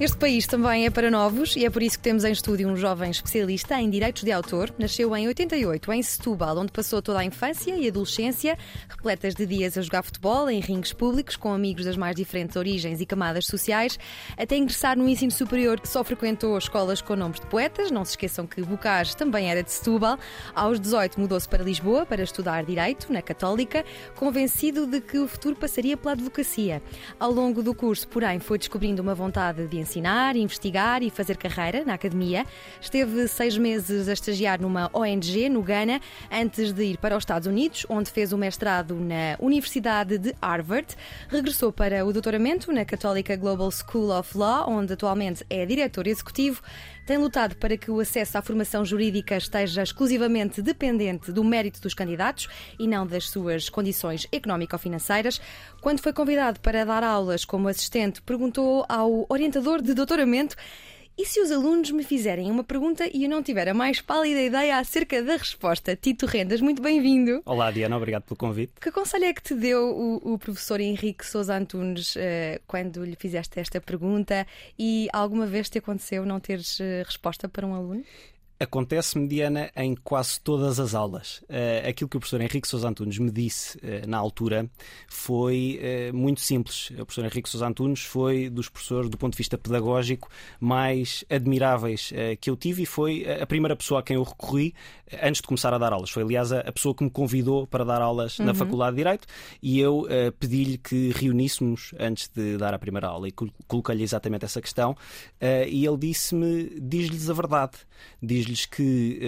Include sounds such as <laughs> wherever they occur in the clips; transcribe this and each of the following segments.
Este país também é para novos e é por isso que temos em estúdio um jovem especialista em direitos de autor. Nasceu em 88 em Setúbal, onde passou toda a infância e adolescência, repletas de dias a jogar futebol em ringues públicos com amigos das mais diferentes origens e camadas sociais, até ingressar no ensino superior que só frequentou escolas com nomes de poetas. Não se esqueçam que Bocage também era de Setúbal. Aos 18 mudou-se para Lisboa para estudar direito na Católica, convencido de que o futuro passaria pela advocacia. Ao longo do curso, porém, foi descobrindo uma vontade de ensinar, investigar e fazer carreira na academia. Esteve seis meses a estagiar numa ONG no Ghana antes de ir para os Estados Unidos, onde fez o mestrado na Universidade de Harvard. Regressou para o doutoramento na Católica Global School of Law, onde atualmente é diretor executivo. Tem lutado para que o acesso à formação jurídica esteja exclusivamente dependente do mérito dos candidatos e não das suas condições económico-financeiras. Quando foi convidado para dar aulas como assistente, perguntou ao orientador de doutoramento e se os alunos me fizerem uma pergunta e eu não tiver a mais pálida ideia acerca da resposta? Tito Rendas, muito bem-vindo. Olá, Diana, obrigado pelo convite. Que conselho é que te deu o, o professor Henrique Sousa Antunes uh, quando lhe fizeste esta pergunta e alguma vez te aconteceu não teres uh, resposta para um aluno? Acontece-me, Diana, em quase todas as aulas. Uh, aquilo que o professor Henrique Sousa Antunes me disse uh, na altura foi uh, muito simples. O professor Henrique Sousa Antunes foi dos professores, do ponto de vista pedagógico, mais admiráveis que eu tive e foi a primeira pessoa a quem eu recorri antes de começar a dar aulas. Foi, aliás, a, pessoa que me convidou para dar aulas uhum. na Faculdade de Direito e eu pedi-lhe que reuníssemos antes de dar a primeira aula e coloquei-lhe exatamente essa questão e ele disse-me: diz-lhes a verdade. Diz diz-lhes que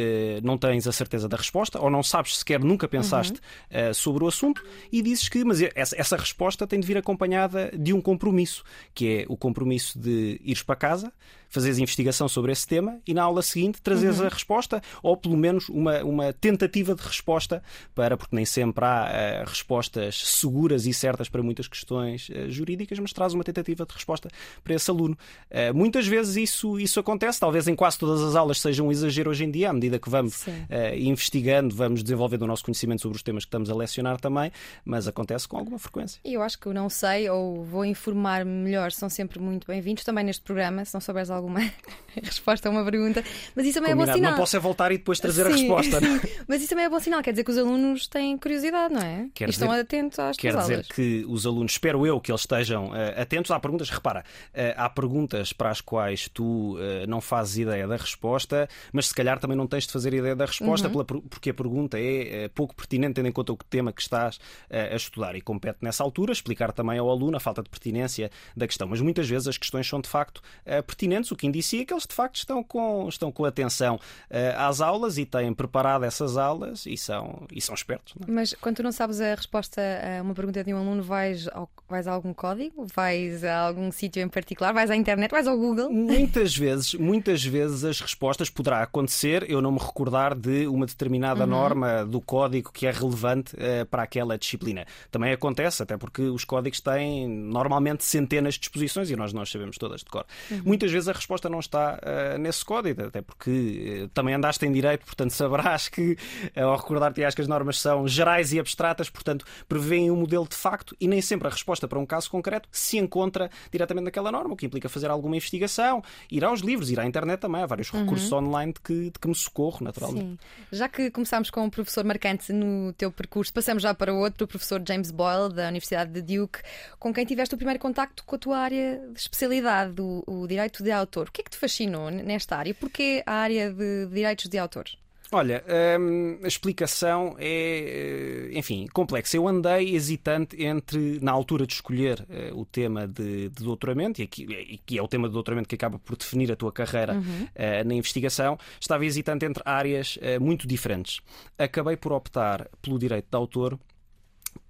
uh, não tens a certeza da resposta ou não sabes sequer, nunca pensaste uhum. uh, sobre o assunto e dizes que, mas essa, essa, resposta tem de vir acompanhada de um compromisso, que é o compromisso de ires para casa, fazeres investigação sobre esse tema e na aula seguinte trazeres uhum. a resposta ou pelo menos uma, uma tentativa de resposta para, porque nem sempre há uh, respostas seguras e certas para muitas questões uh, jurídicas, mas traz uma tentativa de resposta para esse aluno. Uh, muitas vezes isso, isso acontece, talvez em quase todas as aulas seja um exagero hoje em dia, à medida que vamos investigando, vamos desenvolvendo o nosso conhecimento sobre os temas que estamos a lecionar também, mas acontece com alguma frequência. E eu acho que eu não sei ou vou informar melhor, são sempre muito bem-vindos também neste programa, se não souberes alguma <laughs> resposta a uma pergunta. Mas isso também Combinado. é bom sinal. Não posso é voltar e depois trazer sim, a resposta. Sim. Mas isso também é bom sinal, quer dizer que os alunos têm curiosidade, não é? Quer e estão dizer, atentos às Quer dizer aulas. que os alunos, espero eu, que eles estejam uh, atentos. Há perguntas, repara, uh, há perguntas para as quais tu uh, não fazes ideia da resposta, mas se calhar também não tens de fazer ideia da resposta, uhum. pela, porque a pergunta é pouco pertinente, tendo em conta o tema que estás a estudar. E compete nessa altura explicar também ao aluno a falta de pertinência da questão. Mas muitas vezes as questões são de facto pertinentes, o que indicia que eles de facto estão com, estão com atenção uh, às aulas e têm preparado essas aulas e são, e são espertos. É? Mas quando tu não sabes a resposta a uma pergunta de um aluno, vais, ao, vais a algum código? Vais a algum sítio em particular? Vais à internet? Vais ao Google? Muitas vezes, muitas vezes as respostas poderá acontecer eu não me recordar de uma determinada uhum. norma do código que é relevante uh, para aquela disciplina. Também acontece, até porque os códigos têm normalmente centenas de disposições e nós nós sabemos todas de cor. Uhum. Muitas vezes a resposta não está uh, nesse código, até porque uh, também andaste em direito, portanto saberás que, uh, ao recordar-te que as normas são gerais e abstratas, portanto prevêem um modelo de facto e nem sempre a resposta para um caso concreto se encontra diretamente naquela norma, o que implica fazer alguma investigação, ir aos livros, ir à internet também, há vários uhum. recursos online de que, de que me socorro, naturalmente. Sim. Já que começámos com um professor marcante no teu percurso, passamos já para outro, o professor James Boyle, da Universidade de Duke, com quem tiveste o primeiro contacto com a tua área de especialidade, o, o direito de autor. O que é que te fascinou nesta área? Porquê a área de direitos de autor? Olha, hum, a explicação é, eh, enfim, complexa. Eu andei hesitante entre, na altura de escolher uh, o tema de, de doutoramento, e, aqui, e que é o tema de doutoramento que acaba por definir a tua carreira uhum. uh, na investigação, estava hesitante entre áreas uh, muito diferentes. Acabei por optar pelo direito de autor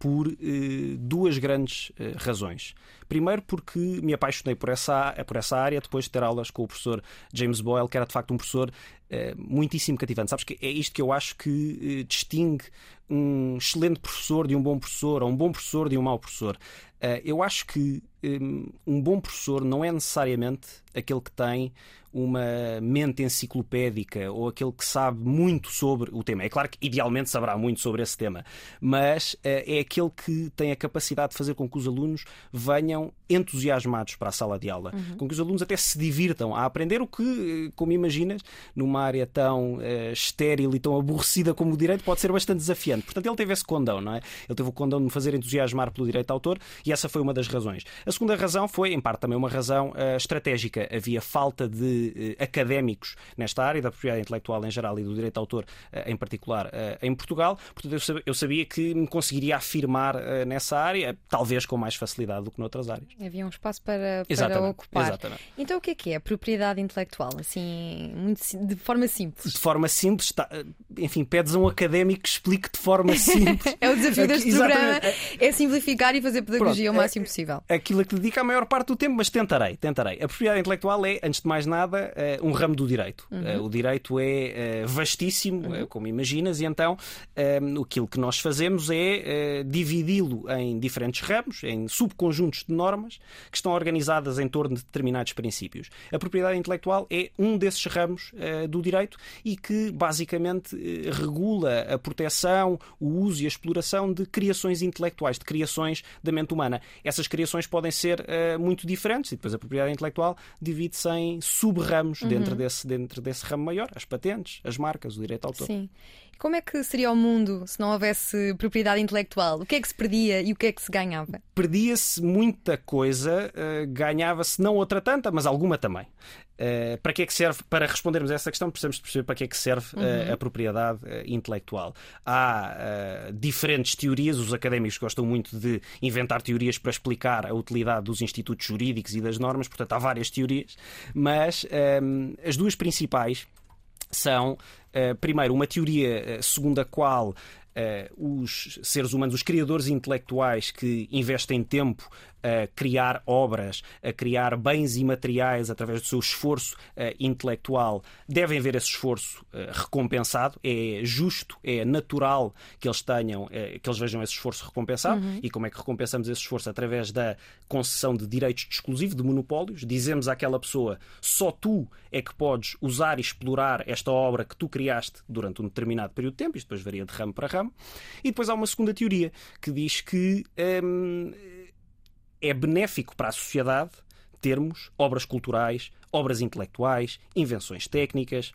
por eh, duas grandes eh, razões. Primeiro, porque me apaixonei por essa, por essa área depois de ter aulas com o professor James Boyle, que era de facto um professor muitíssimo cativante. Sabes que é isto que eu acho que distingue um excelente professor de um bom professor ou um bom professor de um mau professor. eu acho que um bom professor não é necessariamente aquele que tem uma mente enciclopédica ou aquele que sabe muito sobre o tema. É claro que idealmente saberá muito sobre esse tema, mas é aquele que tem a capacidade de fazer com que os alunos venham entusiasmados para a sala de aula, uhum. com que os alunos até se divirtam a aprender o que, como imaginas, numa área tão uh, estéril e tão aborrecida como o direito, pode ser bastante desafiante. Portanto, ele teve esse condão, não é? Ele teve o condão de me fazer entusiasmar pelo direito de autor e essa foi uma das razões. A segunda razão foi, em parte, também uma razão uh, estratégica. Havia falta de académicos nesta área, da propriedade intelectual em geral e do direito de autor em particular em Portugal. Portanto, eu sabia que me conseguiria afirmar nessa área, talvez com mais facilidade do que noutras áreas. Havia um espaço para, para ocupar. Exatamente. Então o que é que é propriedade intelectual? Assim, muito, de forma simples. De forma simples, está, enfim, pedes a um académico que explique de forma simples. <laughs> é o desafio deste programa, é simplificar e fazer pedagogia Pronto, o máximo é, possível. Aquilo a que dedica a maior parte do tempo, mas tentarei, tentarei. A propriedade intelectual é, antes de mais nada, eh, um ramo do direito. Uhum. Eh, o direito é eh, vastíssimo, uhum. como imaginas, e então aquilo que nós fazemos é dividi-lo em diferentes ramos, em subconjuntos de normas que estão organizadas em torno de determinados princípios. A propriedade intelectual é um desses ramos uh, do direito e que basicamente uh, regula a proteção, o uso e a exploração de criações intelectuais, de criações da mente humana. Essas criações podem ser uh, muito diferentes e depois a propriedade intelectual divide-se em sub-ramos uhum. dentro, desse, dentro desse ramo maior, as patentes, as marcas, o direito autor. Sim. Como é que seria o mundo se não houvesse propriedade intelectual? O que é que se perdia e o que é que se ganhava? Perdia-se muita coisa, uh, ganhava-se não outra tanta, mas alguma também. Uh, para que é que serve? Para respondermos a essa questão, precisamos perceber para que é que serve uh, uhum. a propriedade intelectual. Há diferentes teorias, os académicos gostam muito de inventar teorias para explicar a utilidade dos institutos jurídicos e das normas, portanto, há várias teorias, mas as duas principais são, uh, primeiro, uma teoria uh, segundo a qual uh, os seres humanos, os criadores intelectuais que investem tempo a criar obras, a criar bens imateriais através do seu esforço uh, intelectual, devem ver esse esforço uh, recompensado. É justo, é natural que eles tenham, uh, que eles vejam esse esforço recompensado. Uhum. E como é que recompensamos esse esforço? Através da concessão de direitos de exclusivo, de monopólios. Dizemos àquela pessoa: só tu é que podes usar e explorar esta obra que tu criaste durante um determinado período de tempo. Isto depois varia de ramo para ramo. E depois há uma segunda teoria que diz que. Hum, é benéfico para a sociedade termos obras culturais, obras intelectuais, invenções técnicas,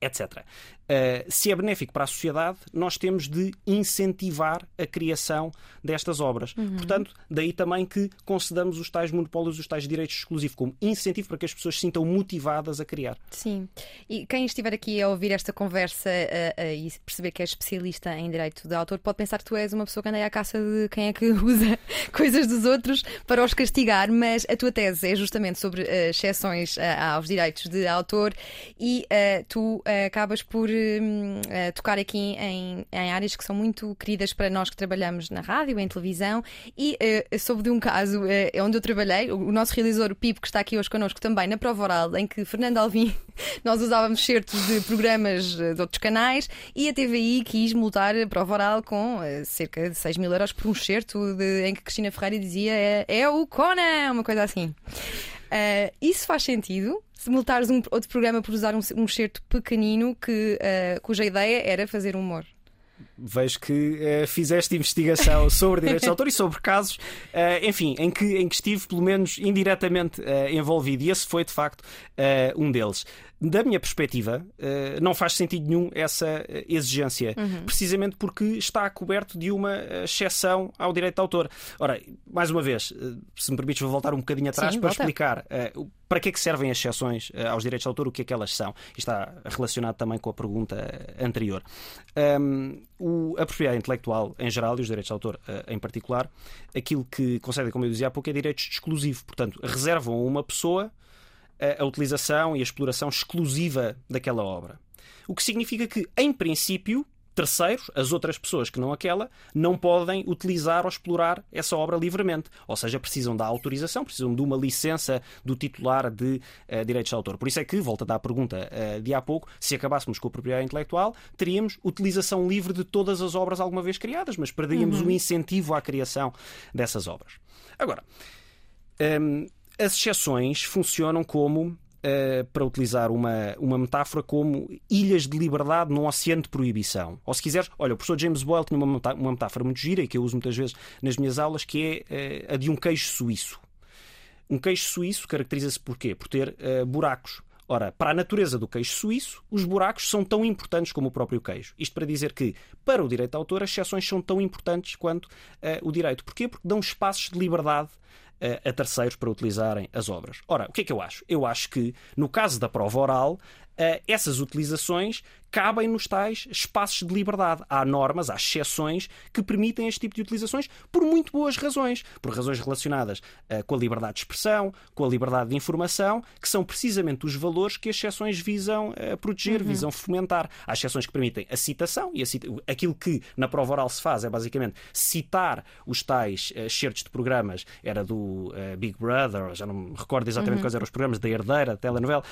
etc. Uh, se é benéfico para a sociedade, nós temos de incentivar a criação destas obras. Uhum. Portanto, daí também que concedamos os tais monopólios, os tais direitos exclusivos, como incentivo para que as pessoas se sintam motivadas a criar. Sim. E quem estiver aqui a ouvir esta conversa uh, uh, e perceber que é especialista em direito de autor, pode pensar que tu és uma pessoa que anda à caça de quem é que <laughs> usa coisas dos outros para os castigar, mas a tua tese é justamente sobre exceções aos direitos de autor e tu acabas por uh, tocar aqui em, em, áreas que são muito queridas para nós que trabalhamos na rádio, em televisão, e uh, soube de um caso onde eu trabalhei, o, nosso realizador, Pipo, que está aqui hoje connosco também, na prova oral, em que Fernando Alvim, <laughs> nós usávamos certos de programas de outros canais, e a TVI quis multar a prova oral com cerca de 6 mil euros por um certo em que Cristina Ferreira dizia é, é o Conan, uma coisa assim. Uh, isso faz sentido? Se multares um outro programa por usar um, um certo pequenino que, uh, cuja ideia era fazer humor vejo que uh, fizeste investigação <laughs> sobre direitos de autor e sobre casos, uh, enfim, em que, em que estive pelo menos indiretamente uh, envolvido e esse foi de facto um deles da minha perspectiva, não faz sentido nenhum essa exigência, uhum. precisamente porque está coberto de uma exceção ao direito de autor. Ora, mais uma vez, se me permites, vou voltar um bocadinho atrás Sim, para volta. explicar para que é que servem as exceções aos direitos de autor, o que é que elas são. E está relacionado também com a pergunta anterior. Um, o, a propriedade intelectual em geral e os direitos de autor em particular, aquilo que concedem, como eu dizia há pouco, é direitos de exclusivo. Portanto, reservam a uma pessoa a, a utilização e a exploração exclusiva daquela obra. O que significa que, em princípio, terceiros, as outras pessoas que não aquela, não podem utilizar ou explorar essa obra livremente. Ou seja, precisam da autorização, precisam de uma licença do titular de uh, direitos de autor. Por isso é que, volta a dar a pergunta uh, de há pouco, se acabássemos com a propriedade intelectual, teríamos utilização livre de todas as obras alguma vez criadas, mas perderíamos uhum. o incentivo à criação dessas obras. Agora, um, as exceções funcionam como Uh, para utilizar uma, uma metáfora como ilhas de liberdade num oceano de proibição. Ou se quiseres, olha, o professor James Boyle tinha uma, uma metáfora muito gira e que eu uso muitas vezes nas minhas aulas, que é uh, a de um queijo suíço. Um queijo suíço caracteriza-se por quê? Por ter uh, buracos. Ora, para a natureza do queijo suíço, os buracos são tão importantes como o próprio queijo. Isto para dizer que, para o direito de autor, as exceções são tão importantes quanto o direito. Porquê? Porque dão espaços de liberdade a terceiros para utilizarem as obras. Ora, o que é que eu acho? Eu acho que, no caso da prova oral, essas utilizações cabem nos tais espaços de liberdade. Há normas, há exceções que permitem este tipo de utilizações por muito boas razões. Por razões relacionadas uh, com a liberdade de expressão, com a liberdade de informação, que são precisamente os valores que as exceções visam uh, proteger, uhum. visam fomentar. Há exceções que permitem a citação, e a cita... aquilo que na prova oral se faz é basicamente citar os tais uh, certos de programas, era do Big Brother, já não me recordo exatamente uhum. quais eram os programas, da Herdeira, da telenovela.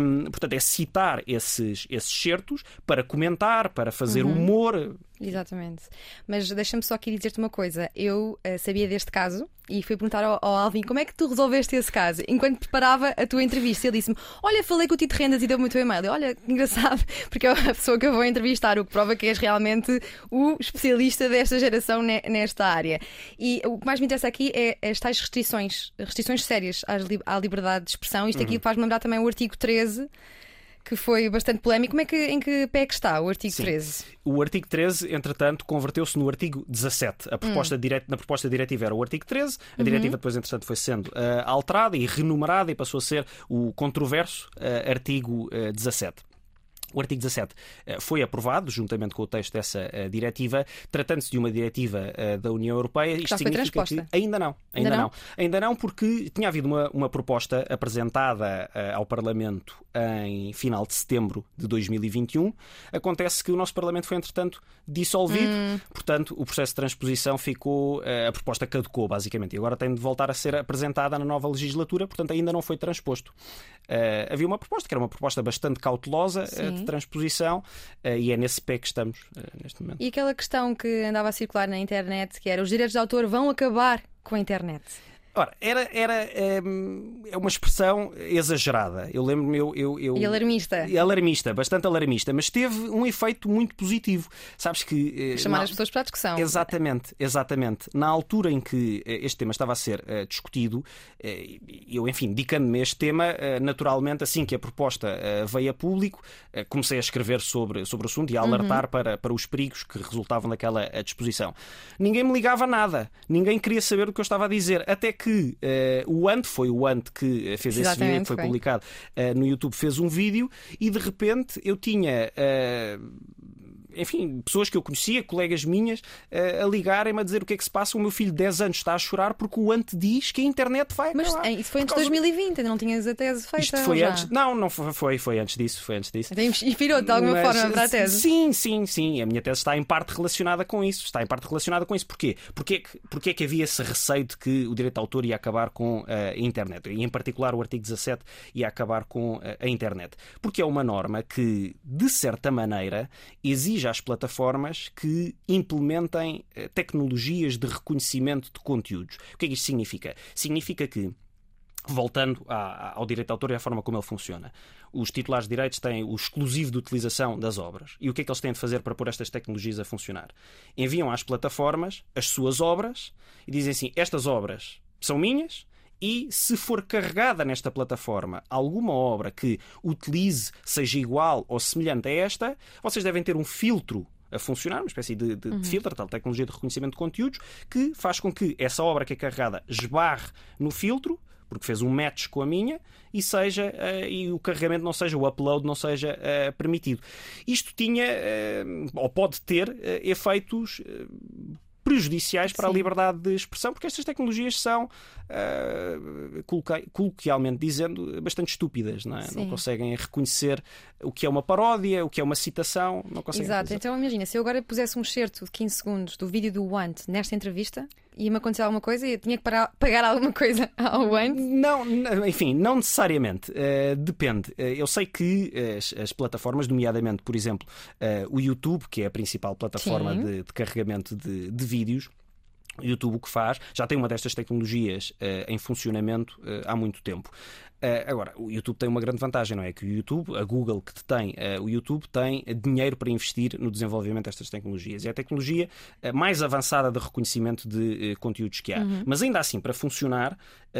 Um, portanto, é citar esses, esses certos para comentar, para fazer uhum. humor. Exatamente. Mas deixa-me só aqui dizer-te uma coisa. Eu uh, sabia deste caso e fui perguntar ao, ao, Alvin como é que tu resolveste esse caso. Enquanto preparava a tua entrevista, ele disse-me: Olha, falei com o Tito Rendas e deu-me o teu e-mail. Olha, engraçado, <laughs> porque é a pessoa que eu vou entrevistar, o que prova que és realmente o especialista desta geração nesta área. E o que mais me interessa aqui é as tais restrições, restrições sérias à liberdade de expressão. Isto aqui uhum. faz-me lembrar também o artigo 13 que foi bastante polémico. Como é que, em que pé é que está o artigo Sim. 13? O artigo 13, entretanto, converteu-se no artigo 17. A proposta hum. na proposta diretiva era o artigo 13, a uhum. diretiva depois, entretanto, foi sendo uh, alterada e renumerada e passou a ser o controverso uh, artigo uh, 17. O artigo 17 eh, foi aprovado, juntamente com o texto dessa eh, diretiva, tratando-se de uma diretiva eh, da União Europeia. Isto Já foi transposta? ainda não. Ainda, ainda não? não? Ainda não, porque tinha havido uma, uma proposta apresentada ao Parlamento em final de setembro de 2021. Acontece que o nosso Parlamento foi, entretanto, dissolvido. Hum. Portanto, o processo de transposição ficou. A proposta caducou, basicamente. E agora tem de voltar a ser apresentada na nova legislatura. Portanto, ainda não foi transposto. havia uma proposta que era uma proposta bastante cautelosa transposição uh, e é nesse pé que estamos uh, neste momento. E aquela questão que andava a circular na internet, que era os direitos de autor vão acabar com a internet? Ora, era, era é, é uma expressão exagerada. Eu lembro-me. Eu, eu, eu, e alarmista. Alarmista, bastante alarmista, mas teve um efeito muito positivo. Sabes que. Eh, Chamar na... as pessoas para a discussão. Exatamente, exatamente. Na altura em que este tema estava a ser uh, discutido, uh, eu, enfim, dedicando-me a este tema, uh, naturalmente, assim que a proposta veio a público, comecei a escrever sobre, sobre o assunto e a alertar uhum. para, para os perigos que resultavam daquela disposição. Ninguém me ligava nada, ninguém queria saber o que eu estava a dizer, até que que uh, o Ant, foi o Ant que eh, fez Exatamente, esse vídeo, que foi, publicado uh, no YouTube, fez um vídeo e de repente eu tinha. Uh, enfim, pessoas que eu conhecia, colegas minhas, eh, a ligarem-me a dizer o que é que se passa. O meu filho de 10 anos está a chorar porque o ante diz que a internet vai acabar. Mas isso foi antes de 2020, ainda não tinhas a tese feita? Isto foi antes. Não, não foi, foi, foi antes disso. Foi antes disso. Então inspirou de alguma Mas, forma para a tese? Sim, sim, sim. A minha tese está em parte relacionada com isso. Está em parte relacionada com isso. Porquê? Porque é que, porque é que havia esse receio de que o direito de autor ia acabar com uh, a internet? E em particular o artigo 17 ia acabar com a internet. Porque é uma norma que, de certa maneira, exige às plataformas plataformas que implementem eh, tecnologias de reconhecimento de conteúdos. O que é que isto significa? Significa que Voltando ao direito de autor e à forma como ele funciona. Os titulares de direitos têm o exclusivo de utilização das obras. E o que é que eles têm de fazer para pôr estas tecnologias a funcionar? Enviam às plataformas as suas obras e dizem assim: estas obras são minhas, e se for carregada nesta plataforma alguma obra que utilize, seja igual ou semelhante a esta, vocês devem ter um filtro a funcionar, uma espécie de, de, uhum. de filtro, tal tecnologia de reconhecimento de conteúdos, que faz com que essa obra que é carregada esbarre no filtro, porque fez um match com a minha, e seja uh, e o carregamento não seja, o upload não seja uh, permitido. Isto tinha, uh, ou pode ter, efeitos prejudiciais para Sim. a liberdade de expressão, porque estas tecnologias são, uh, coloquialmente dizendo, bastante estúpidas, não, é? não conseguem reconhecer o que é uma paródia, o que é uma citação, não conseguem Exato, então imagina, se eu agora pusesse um excerto de 15 segundos do vídeo do Want nesta entrevista, ia-me acontecer alguma coisa e eu tinha que parar- <laughs> pagar alguma coisa ao Want. Não, enfim, não necessariamente. Eh, depende. Eh, eu sei que as, as plataformas, nomeadamente, por exemplo, eh, o YouTube, que é a principal plataforma de, de carregamento de, de vídeos. O YouTube o que faz, já tem uma destas tecnologias eh, em funcionamento eh, há muito tempo. Eh, agora, o YouTube tem uma grande vantagem, não é? Que o YouTube, a Google que detém eh, o YouTube, tem dinheiro para investir no desenvolvimento destas tecnologias. É a tecnologia eh, mais avançada de reconhecimento de conteúdos que há. Mas ainda assim, para funcionar,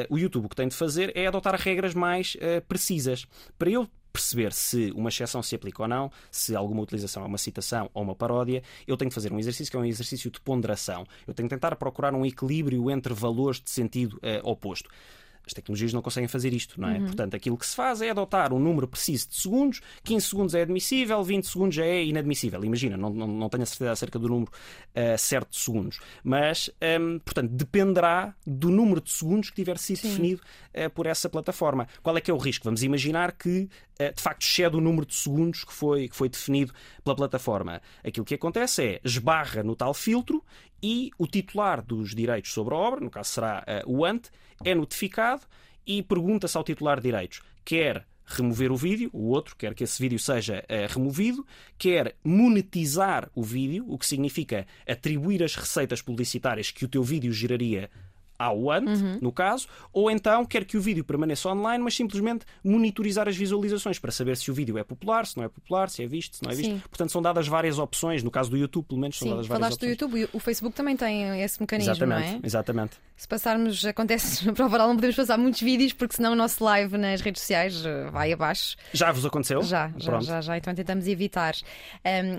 o YouTube o que tem de fazer é adotar regras mais precisas. Para eu perceber se uma exceção se aplica ou não, se alguma utilização é uma citação ou uma paródia, eu tenho que fazer um exercício que é um exercício de ponderação. Eu tenho que tentar procurar um equilíbrio entre valores de sentido eh, oposto. As tecnologias não conseguem fazer isto, não é? Portanto, aquilo que se faz é adotar um número preciso de segundos, 15 segundos é admissível, 20 segundos já é inadmissível. Imagina, não, não, não tenho a certeza acerca do número eh, certo de segundos, mas, ehm, portanto, dependerá do número de segundos que tiver sido definido eh, por essa plataforma. Qual é que é o risco? Vamos imaginar que, eh, de facto, excede o número de segundos que foi, que foi definido pela plataforma. Aquilo que acontece é esbarra no tal filtro e o titular dos direitos sobre a obra, no caso será eh, o ANT, é notificado e pergunta-se ao titular de direitos: quer remover o vídeo, o outro quer que esse vídeo seja eh, removido, quer monetizar o vídeo, o que significa atribuir as receitas publicitárias que o teu vídeo geraria ao ANT, Uhum. no caso, ou então quer que o vídeo permaneça online, mas simplesmente monitorizar as visualizações para saber se o vídeo é popular, se não é popular, se é visto, se não é visto. Sim. Portanto, são dadas várias opções. No caso do YouTube, pelo menos, são Sim, dadas várias falaste do opções. YouTube, e o Facebook também tem esse mecanismo, Exatamente, não é? exatamente. Se passarmos, acontece, <laughs> na prova oral não podemos passar muitos vídeos porque senão o nosso live nas redes sociais eh, vai abaixo. Já vos aconteceu? Já, já, já, já, então tentamos evitar.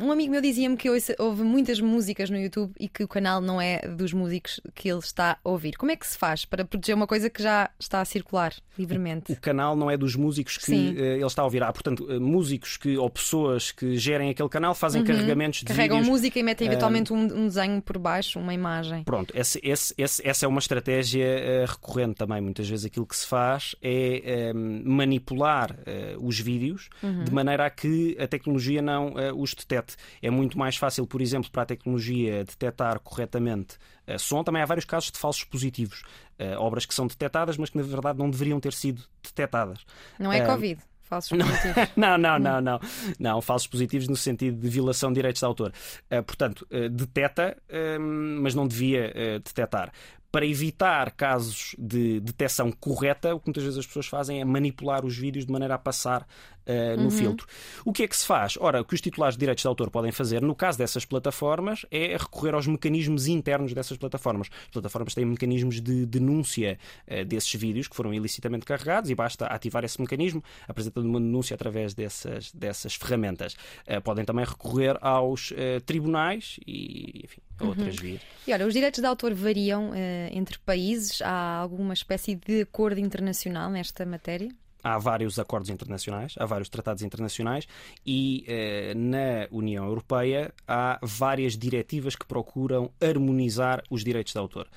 Um, amigo meu dizia-me que houve muitas músicas no YouTube e que o canal não é dos músicos que ele está a ouvir. Como é que se faz para proteger uma coisa que já está a circular livremente? O canal não é dos músicos que eh, ele está a ouvir. Há, portanto, eh, músicos que, ou pessoas que gerem aquele canal fazem carregamentos de Uhum. Carregam vídeos. música e metem eventualmente um, um desenho por baixo, uma imagem. Pronto, esse- esse- esse- essa é uma estratégia eh, recorrente também. Muitas vezes aquilo que se faz é eh, manipular eh, os vídeos de maneira a que a tecnologia não eh, os detete. É muito mais fácil, por exemplo, para a tecnologia detectar corretamente eh, som. Também há vários casos de falsos positivos. Eh, obras que são detectadas, mas que na verdade não deveriam ter sido detectadas. Não é Ah, Covid, falsos positivos. <laughs> Não, não, não, não. Não, falsos positivos no sentido de violação de direitos de autor. Eh, portanto, eh, deteta, eh, mas não devia eh, detectar. Para evitar casos de detecção correta, o que muitas vezes as pessoas fazem é manipular os vídeos de maneira a passar eh, no filtro. O que é que se faz? Ora, o que os titulares de direitos de autor podem fazer, no caso dessas plataformas, é recorrer aos mecanismos internos dessas plataformas. As plataformas têm mecanismos de denúncia eh, desses vídeos que foram ilicitamente carregados e basta ativar esse mecanismo, apresentando uma denúncia através dessas, dessas ferramentas. Eh, podem também recorrer aos tribunais e, enfim, a outras vias. E olha, os direitos de autor variam entre países? Há alguma espécie de acordo internacional nesta matéria? Há vários acordos internacionais, há vários tratados internacionais e eh, na União Europeia há várias diretivas que procuram harmonizar os direitos de autor.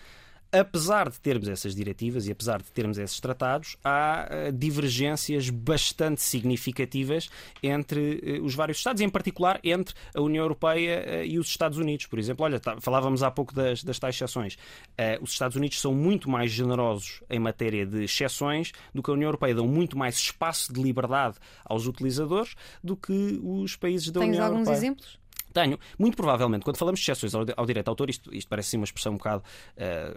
Apesar de termos essas diretivas e apesar de termos esses tratados, há eh, divergências bastante significativas entre eh, os vários Estados, e em particular entre a União Europeia eh, e os Estados Unidos. Por exemplo, olha, tá- falávamos há pouco das, das tais exceções. Os Estados Unidos são muito mais generosos em matéria de exceções do que a União Europeia. Dão muito mais espaço de liberdade aos utilizadores do que os países da Tens União alguns Europeia. exemplos? Tenho. Muito provavelmente, quando falamos de exceções ao, ao direito de autor, isto, isto parece ser uma expressão um bocado eh,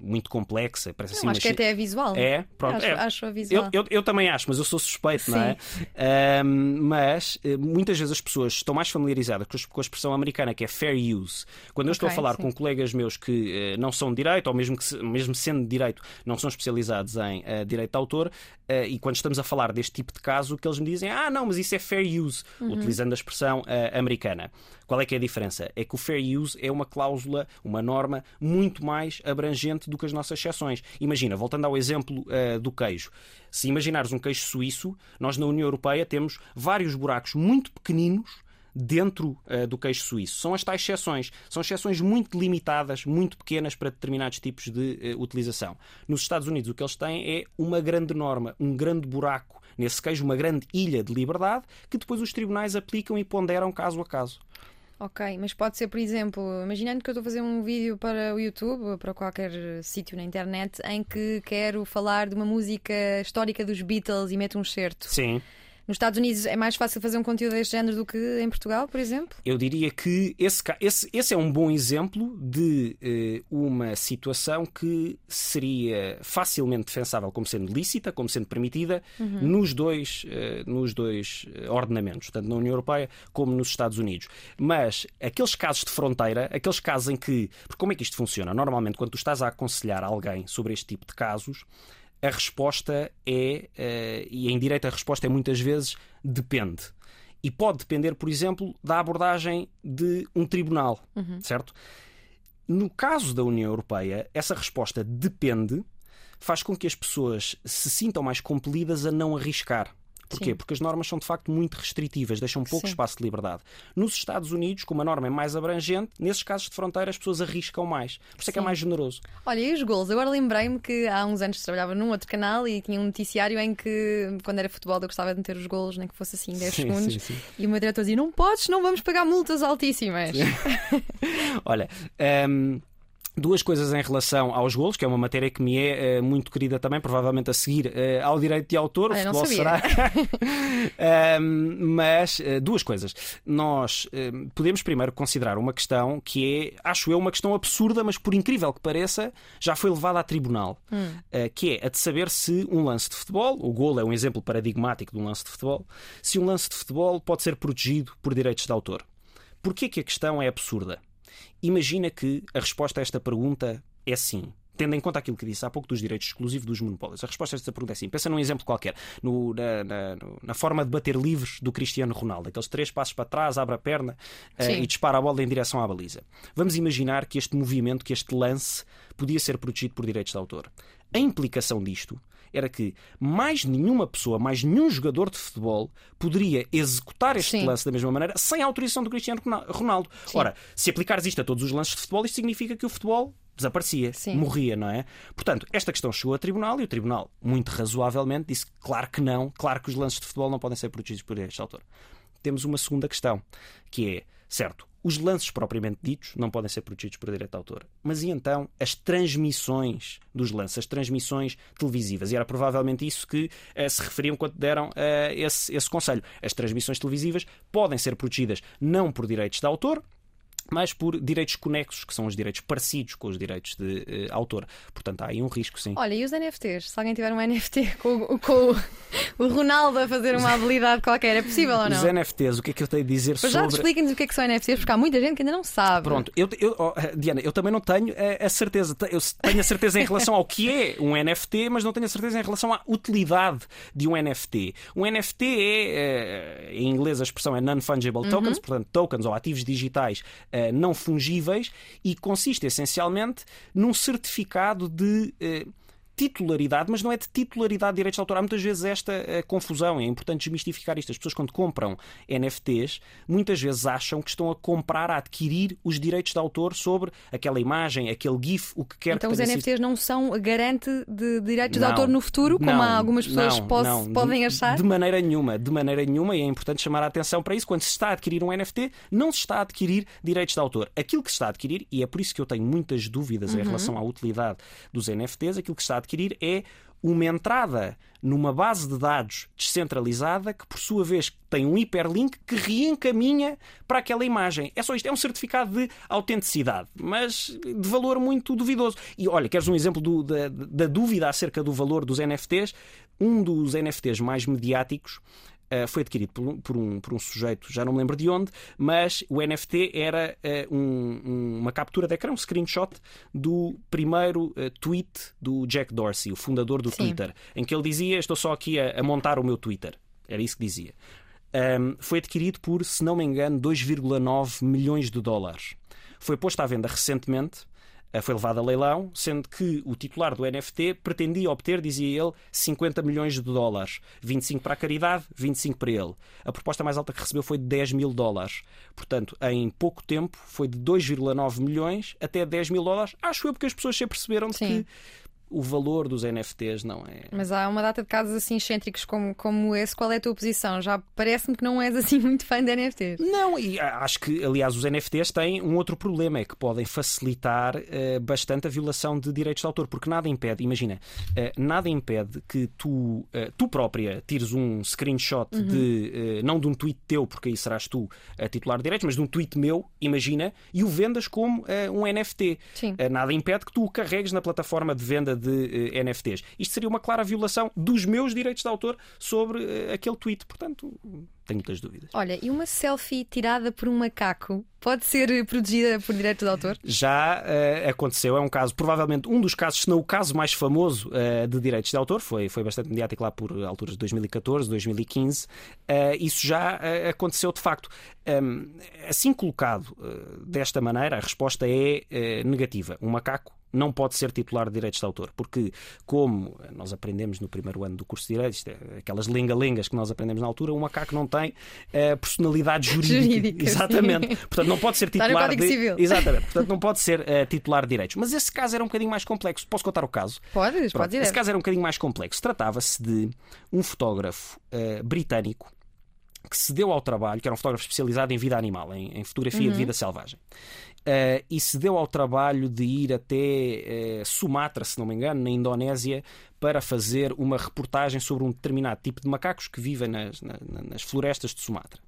muito complexa. Parece assim Não, uma acho que até é visual. É, pronto. Acho, é. acho a visual. Eu, eu, eu também acho, mas eu sou suspeito, não é? Mas eh, muitas vezes as pessoas estão mais familiarizadas com a- expressão americana que é fair use. Quando eu estou a falar sim. com colegas meus que eh, não são de direito, ou mesmo, que mesmo sendo de direito, não são especializados em eh, direito de autor, eh, e quando estamos a falar deste tipo de caso, que eles me dizem ah, não, mas isso é fair use, Uhum. utilizando a expressão americana. Qual é que é a diferença? É que o fair use é uma cláusula, uma norma muito mais abrangente do que as nossas exceções. Imagina, voltando ao exemplo eh, do queijo. Se imaginares um queijo suíço, nós na União Europeia temos vários buracos muito pequeninos dentro uh, do queijo suíço. São as tais exceções. São exceções muito limitadas, muito pequenas para determinados tipos de uh, utilização. Nos Estados Unidos, o que eles têm é uma grande norma, um grande buraco nesse queijo, uma grande ilha de liberdade que depois os tribunais aplicam e ponderam caso a caso. Ok, mas pode ser, por exemplo, imaginando que eu estou a fazer um vídeo para o YouTube, para qualquer sítio na internet, em que quero falar de uma música histórica dos Beatles e meto um certo. Sim. Nos Estados Unidos é mais fácil fazer um conteúdo deste género do que em Portugal, por exemplo? Eu diria que esse, esse, esse é um bom exemplo de eh, uma situação que seria facilmente defensável como sendo lícita, como sendo permitida, uhum. nos, dois, eh, nos dois eh, ordenamentos, tanto na União Europeia como nos Estados Unidos. Mas aqueles casos de fronteira, aqueles casos em que. Porque como é que isto funciona? Normalmente, quando tu estás a aconselhar alguém sobre este tipo de casos, a resposta é, uh, e em direito a resposta é muitas vezes depende. E pode depender, por exemplo, da abordagem de um tribunal, uhum. certo? No caso da União Europeia, essa resposta depende faz com que as pessoas se sintam mais compelidas a não arriscar. Porquê? Sim. Porque as normas são de facto muito restritivas, deixam pouco Sim. espaço de liberdade. Nos Estados Unidos, como a norma é mais abrangente, nesses casos de fronteira as pessoas arriscam mais. Por isso é que é mais generoso. Olha, e os gols? Agora lembrei-me que há uns anos trabalhava num outro canal e tinha um noticiário em que, quando era futebol, eu gostava de meter os gols, nem que fosse assim 10 sim, segundos. Sim, e o meu diretor dizia: Não podes, não vamos pagar multas altíssimas. <laughs> Olha. Um... Duas coisas em relação aos golos, que é uma matéria que me é uh, muito querida também, provavelmente a seguir uh, ao direito de autor. Ah, o futebol será. <laughs> <laughs> mas uh, duas coisas. Nós podemos primeiro considerar uma questão que é, acho eu, uma questão absurda, mas por incrível que pareça, já foi levada a tribunal. Hum. que é a de saber se um lance de futebol, o golo é um exemplo paradigmático de um lance de futebol, se um lance de futebol pode ser protegido por direitos de autor. Porquê que a questão é absurda? Imagina que a resposta a esta pergunta é sim. Tendo em conta aquilo que disse há pouco dos direitos exclusivos dos monopólios, a resposta a esta pergunta é sim. Pensa num exemplo qualquer, no, na, na, na, forma de bater livres do Cristiano Ronaldo, aqueles três passos para trás, abre a perna uh, e dispara a bola em direção à baliza. Vamos imaginar que este movimento, que este lance, podia ser protegido por direitos de autor. A implicação disto era que mais nenhuma pessoa, mais nenhum jogador de futebol poderia executar este Sim. lance da mesma maneira sem a autorização do Cristiano Ronaldo. Sim. Ora, se aplicares isto a todos os lances de futebol, isto significa que o futebol desaparecia, Sim. morria, não é? Portanto, esta questão chegou a tribunal e o tribunal, muito razoavelmente, disse claro que não, claro que os lances de futebol não podem ser protegidos por este autor. Temos uma segunda questão, que é, certo, os lances propriamente ditos não podem ser protegidos por direito de autor. Mas e então as transmissões dos lances, as transmissões televisivas? E era provavelmente isso que uh, se referiam quando deram uh, esse, esse conselho. As transmissões televisivas podem ser protegidas não por direitos de autor, mas por direitos conexos, que são os direitos parecidos com os direitos de uh, autor. Portanto, há aí um risco, sim. Olha, e os NFTs? Se alguém tiver um NFT <laughs> com, com o Ronaldo a fazer uma habilidade qualquer, é possível ou não? Os NFTs, o que é que eu tenho a dizer Mas sobre. Já expliquem-nos o que é que são NFTs, porque há muita gente que ainda não sabe. Pronto, eu, eu oh, Diana, eu também não tenho a, a, certeza. Eu tenho a certeza em relação ao que é um NFT, mas não tenho a certeza em relação à utilidade de um NFT. Um NFT é, eh, em inglês a expressão é Non-Fungible uhum. Tokens, portanto, tokens ou ativos digitais eh, não fungíveis e consiste essencialmente num certificado de eh, titularidade, mas não é de titularidade de direitos de autor. Há muitas vezes esta uh, confusão, é importante desmistificar isto. As pessoas, quando compram NFTs, muitas vezes acham que estão a comprar, a adquirir os direitos de autor sobre aquela imagem, aquele GIF, o que quer então, que Então, os NFTs não são garante de direitos não, de autor no futuro, como não, algumas pessoas não, não, podem de, achar? De maneira nenhuma, de maneira nenhuma, e é importante chamar a atenção para isso. Quando se está a adquirir um NFT, não se está a adquirir direitos de autor. Aquilo que se está a adquirir, e é por isso que eu tenho muitas dúvidas uhum. em relação à utilidade dos NFTs, aquilo que se está a adquirir é uma entrada numa base de dados descentralizada que, por sua vez, tem um hiperlink que reencaminha para aquela imagem. É só isto, é um certificado de autenticidade, mas de valor muito duvidoso. E olha, queres um exemplo do, da, da dúvida acerca do valor dos NFTs? Um dos NFTs mais mediáticos Uh, foi adquirido por um, por, um, por um, sujeito, já não me lembro de onde, mas o NFT era uh, um, uma captura de ecrã, um screenshot do primeiro uh, tweet do Jack Dorsey, o fundador do Sim. Twitter, em que ele dizia: Estou só aqui a, a montar o meu Twitter. Era isso que dizia. Um, foi adquirido por, se não me engano, 2,9 milhões de dólares. Foi posto à venda recentemente eh, foi levado a leilão, sendo que o titular do NFT pretendia obter, dizia ele, 50 milhões de dólares. 25 para a caridade, 25 para ele. A proposta mais alta que recebeu foi de 10 mil dólares. Portanto, em pouco tempo, foi de 2,9 milhões até 10 mil dólares. Acho eu porque as pessoas se perceberam de que o valor dos NFTs não é. Mas há uma data de casos assim excêntricos como, como esse. Qual é a tua posição? Já parece-me que não és assim <laughs> muito fã de NFTs. Não, e acho que, aliás, os NFTs têm um outro problema: é que podem facilitar uh, bastante a violação de direitos de autor, porque nada impede, imagina, uh, nada impede que tu, uh, tu própria tires um screenshot uhum. de, não de um tweet teu, porque aí serás tu a titular de direitos, mas de um tweet meu, imagina, e o vendas como um NFT. nada impede que tu o carregues na plataforma de venda de eh, NFTs. Isto seria uma clara violação dos meus direitos de autor sobre uh, aquele tweet. Portanto, tenho muitas dúvidas. Olha, e uma selfie tirada por um macaco pode ser protegida por direito de autor? Já uh, aconteceu, é um caso, provavelmente um dos casos, se não o caso mais famoso uh, de direitos de autor, foi, foi bastante mediático lá por alturas de 2014, 2015. Uh, isso já aconteceu de facto. Um, assim colocado desta maneira, a resposta é negativa. Um macaco não pode ser titular de direitos de autor, porque, como nós aprendemos no primeiro ano do curso de Direitos, é aquelas linga-lingas que nós aprendemos na altura, um macaco não tem uh, personalidade jurídica. jurídica Exatamente. Sim. Portanto, não pode ser titular de. Civil. Exatamente. Portanto, não pode ser <laughs> uh, <laughs> titular de direitos. Mas esse caso era um bocadinho mais complexo. Posso contar o caso? Podes, pode ir. Esse caso era um bocadinho mais complexo. Tratava-se de um fotógrafo uh, britânico que se deu ao trabalho, que era um fotógrafo especializado em vida animal, em, em fotografia uhum. de vida selvagem. Uh, e se deu ao trabalho de ir até uh, Sumatra, se não me engano, na Indonésia, para fazer uma reportagem sobre um determinado tipo de macacos que vivem nas, na, nas florestas de Sumatra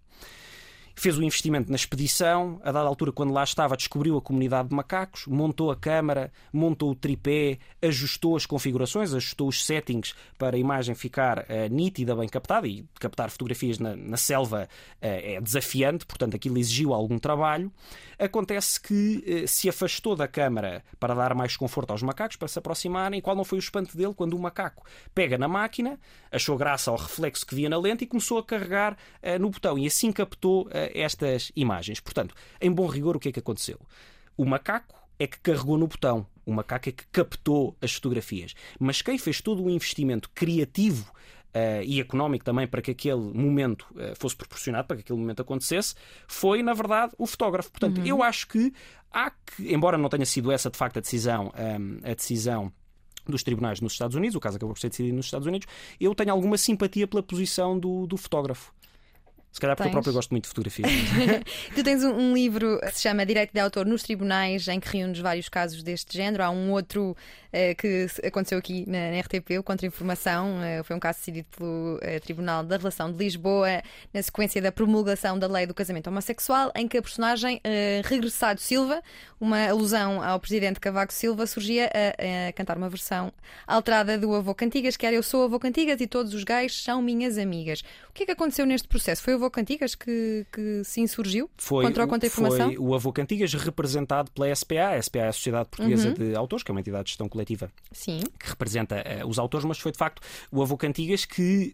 fez o investimento na expedição, a dada altura, quando lá estava, descobriu a comunidade de macacos, montou a câmara, montou o tripé, ajustou as configurações, ajustou os settings para a imagem ficar uh, nítida, bem captada, e captar fotografias na, na selva uh, é desafiante, portanto aquilo exigiu algum trabalho. Acontece que uh, se afastou da câmara para dar mais conforto aos macacos, para se aproximarem, qual não foi o espanto dele quando o macaco pega na máquina, achou graça ao reflexo que via na lente e começou a carregar no botão, e assim captou estas imagens. Portanto, em bom rigor, o que é que aconteceu? O macaco é que carregou no botão, o macaco é que captou as fotografias. Mas quem fez todo o investimento criativo Uh, e económico também para que aquele momento uh, fosse proporcionado, para que aquele momento acontecesse, foi, na verdade, o fotógrafo. Portanto, uhum. eu acho que há que, embora não tenha sido essa de facto a decisão, um, ehm, a decisão dos tribunais nos Estados Unidos, o caso acabou por ser decidido nos Estados Unidos, eu tenho alguma simpatia pela posição do, do fotógrafo. Se calhar porque tens. eu próprio gosto muito de fotografia. <laughs> tu tens um, um, livro que se chama Direito de Autor nos Tribunais, em que reúnes vários casos deste género. Há um outro uh, que aconteceu aqui na, na RTP, o Contra-Informação. Uh, foi um caso decidido pelo uh, Tribunal da Relação de Lisboa, na sequência da promulgação da lei do casamento homossexual, em que a personagem Regressado Silva, uma alusão ao presidente Cavaco Silva, surgia a, a, cantar uma versão alterada do Avô Cantigas, que era Eu sou Avô Cantigas e todos os gays são minhas amigas. O que é que aconteceu neste processo? Foi Avô Cantigas que, que se insurgiu foi, contra a contra-informação? Foi o Avô Cantigas representado pela SPA. A SPA é a Sociedade Portuguesa uhum. de Autores, que é uma entidade de gestão coletiva Sim. que representa uh, os autores, mas foi de facto o Avô Cantigas que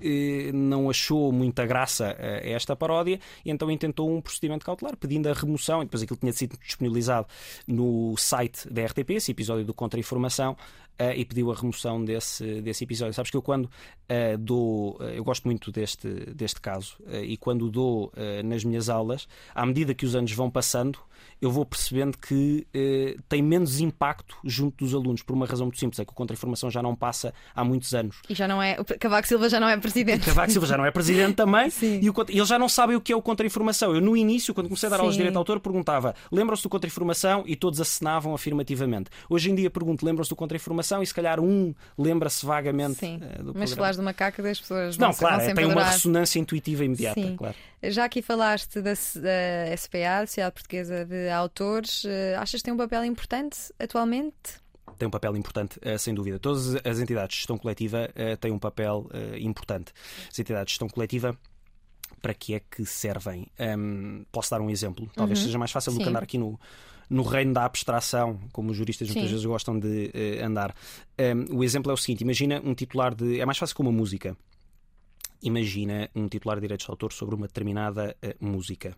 uh, não achou muita graça uh, esta paródia e então intentou um procedimento cautelar pedindo a remoção, e depois aquilo tinha sido disponibilizado no site da RTP, esse episódio do Contra-Informação, Uh, e pediu a remoção desse, desse episódio. Sabes que eu quando uh, dou, uh, eu gosto muito deste, deste caso, e quando dou nas minhas aulas, à medida que os anos vão passando, eu vou percebendo que eh, tem menos impacto junto dos alunos, por uma razão muito simples, é que o Contra-Informação já não passa há muitos anos. E já não é. O Cavaco Silva já não é presidente. Cavaco Silva já não é presidente também. <laughs> Sim. E o, eles já não sabem o que é o Contra-Informação. Eu, no início, quando comecei a dar aulas de direito autor, perguntava: lembram-se do Contra-Informação? E todos assinavam afirmativamente. Hoje em dia pergunto: lembram-se do Contra-Informação? E se calhar um lembra-se vagamente Sim. Uh, do Mas se falares do macaco das pessoas. Não, claro, vão tem uma ressonância intuitiva imediata, Sim. claro. Já aqui falaste da, da SPA, Sociedade Portuguesa de Autores, eh, achas que tem um papel importante atualmente? tem um papel importante, eh, sem dúvida. Todas as entidades de gestão coletiva eh, têm um papel importante. As entidades de gestão coletiva para que é que servem? Um, posso dar um exemplo? Talvez uhum. seja mais fácil Sim. do que andar aqui no, no reino da abstração, como os juristas muitas Sim. vezes gostam de uh, andar. Um, o exemplo é o seguinte: imagina um titular de. É mais fácil com uma música. Imagina um titular de direitos de autor sobre uma determinada uh, música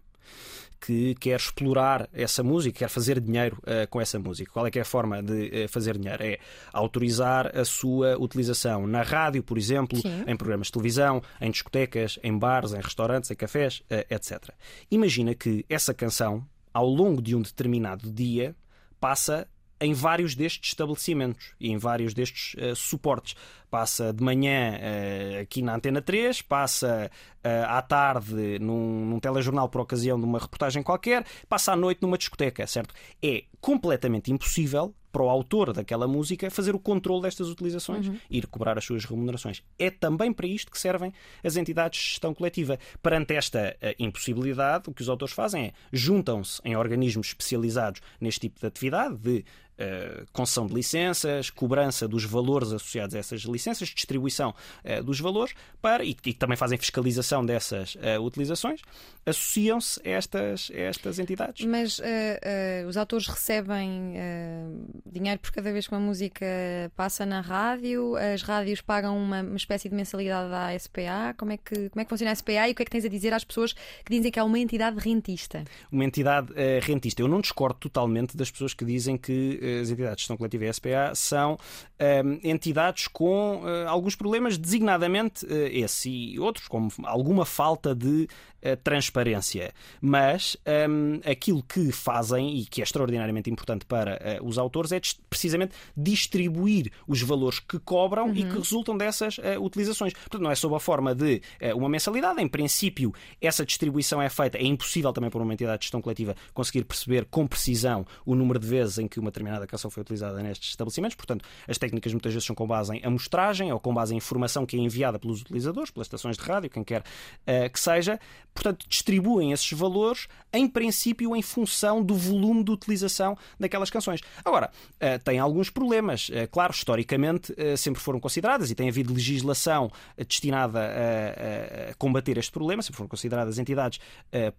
que quer explorar essa música, quer fazer dinheiro uh, com essa música. Qual é que é a forma de uh, fazer dinheiro? É autorizar a sua utilização na rádio, por exemplo, Sim. em programas de televisão, em discotecas, em bares, em restaurantes, em cafés, uh, etc. Imagina que essa canção, ao longo de um determinado dia, passa em vários destes estabelecimentos e em vários destes uh, suportes. Passa de manhã uh, aqui na Antena 3, passa uh, à tarde num, num, telejornal por ocasião de uma reportagem qualquer, passa à noite numa discoteca, certo? É completamente impossível para o autor daquela música fazer o controle destas utilizações uhum. e ir cobrar as suas remunerações. É também para isto que servem as entidades de gestão coletiva. Perante esta impossibilidade, o que os autores fazem é juntam-se em organismos especializados neste tipo de atividade, de Uh, concessão de licenças, cobrança dos valores associados a essas licenças, distribuição uh, dos valores para, e, e, também fazem fiscalização dessas uh, utilizações, associam-se a estas, estas entidades. Mas os autores recebem dinheiro por cada vez que uma música passa na rádio, as rádios pagam uma, uma, espécie de mensalidade à SPA. Como é, que, como é que funciona a SPA e o que é que tens a dizer às pessoas que dizem que é uma entidade rentista? Uma entidade rentista. Eu não discordo totalmente das pessoas que dizem que as entidades de gestão coletiva e SPA são um, ehm, entidades com uh, alguns problemas, designadamente uh, esse e outros, como alguma falta de uh, transparência. Mas um, ehm, aquilo que fazem e que é extraordinariamente importante para os autores é precisamente distribuir os valores que cobram uhum. e que uhum. resultam dessas utilizações. Portanto, não é sob a forma de uma mensalidade. Em princípio, essa distribuição é feita. É impossível também por uma entidade de gestão coletiva conseguir perceber com precisão o número de vezes em que uma determinada determinada canção foi utilizada nestes estabelecimentos. Portanto, as técnicas muitas vezes são com base em amostragem ou com base em informação que é enviada pelos utilizadores, pelas estações de rádio, quem quer uh, que seja. Portanto, distribuem esses valores, em princípio, em função do volume de utilização daquelas canções. Agora, uh, tem alguns problemas. Uh, claro, historicamente sempre foram consideradas e tem havido legislação destinada a, a, combater este problema, sempre foram consideradas entidades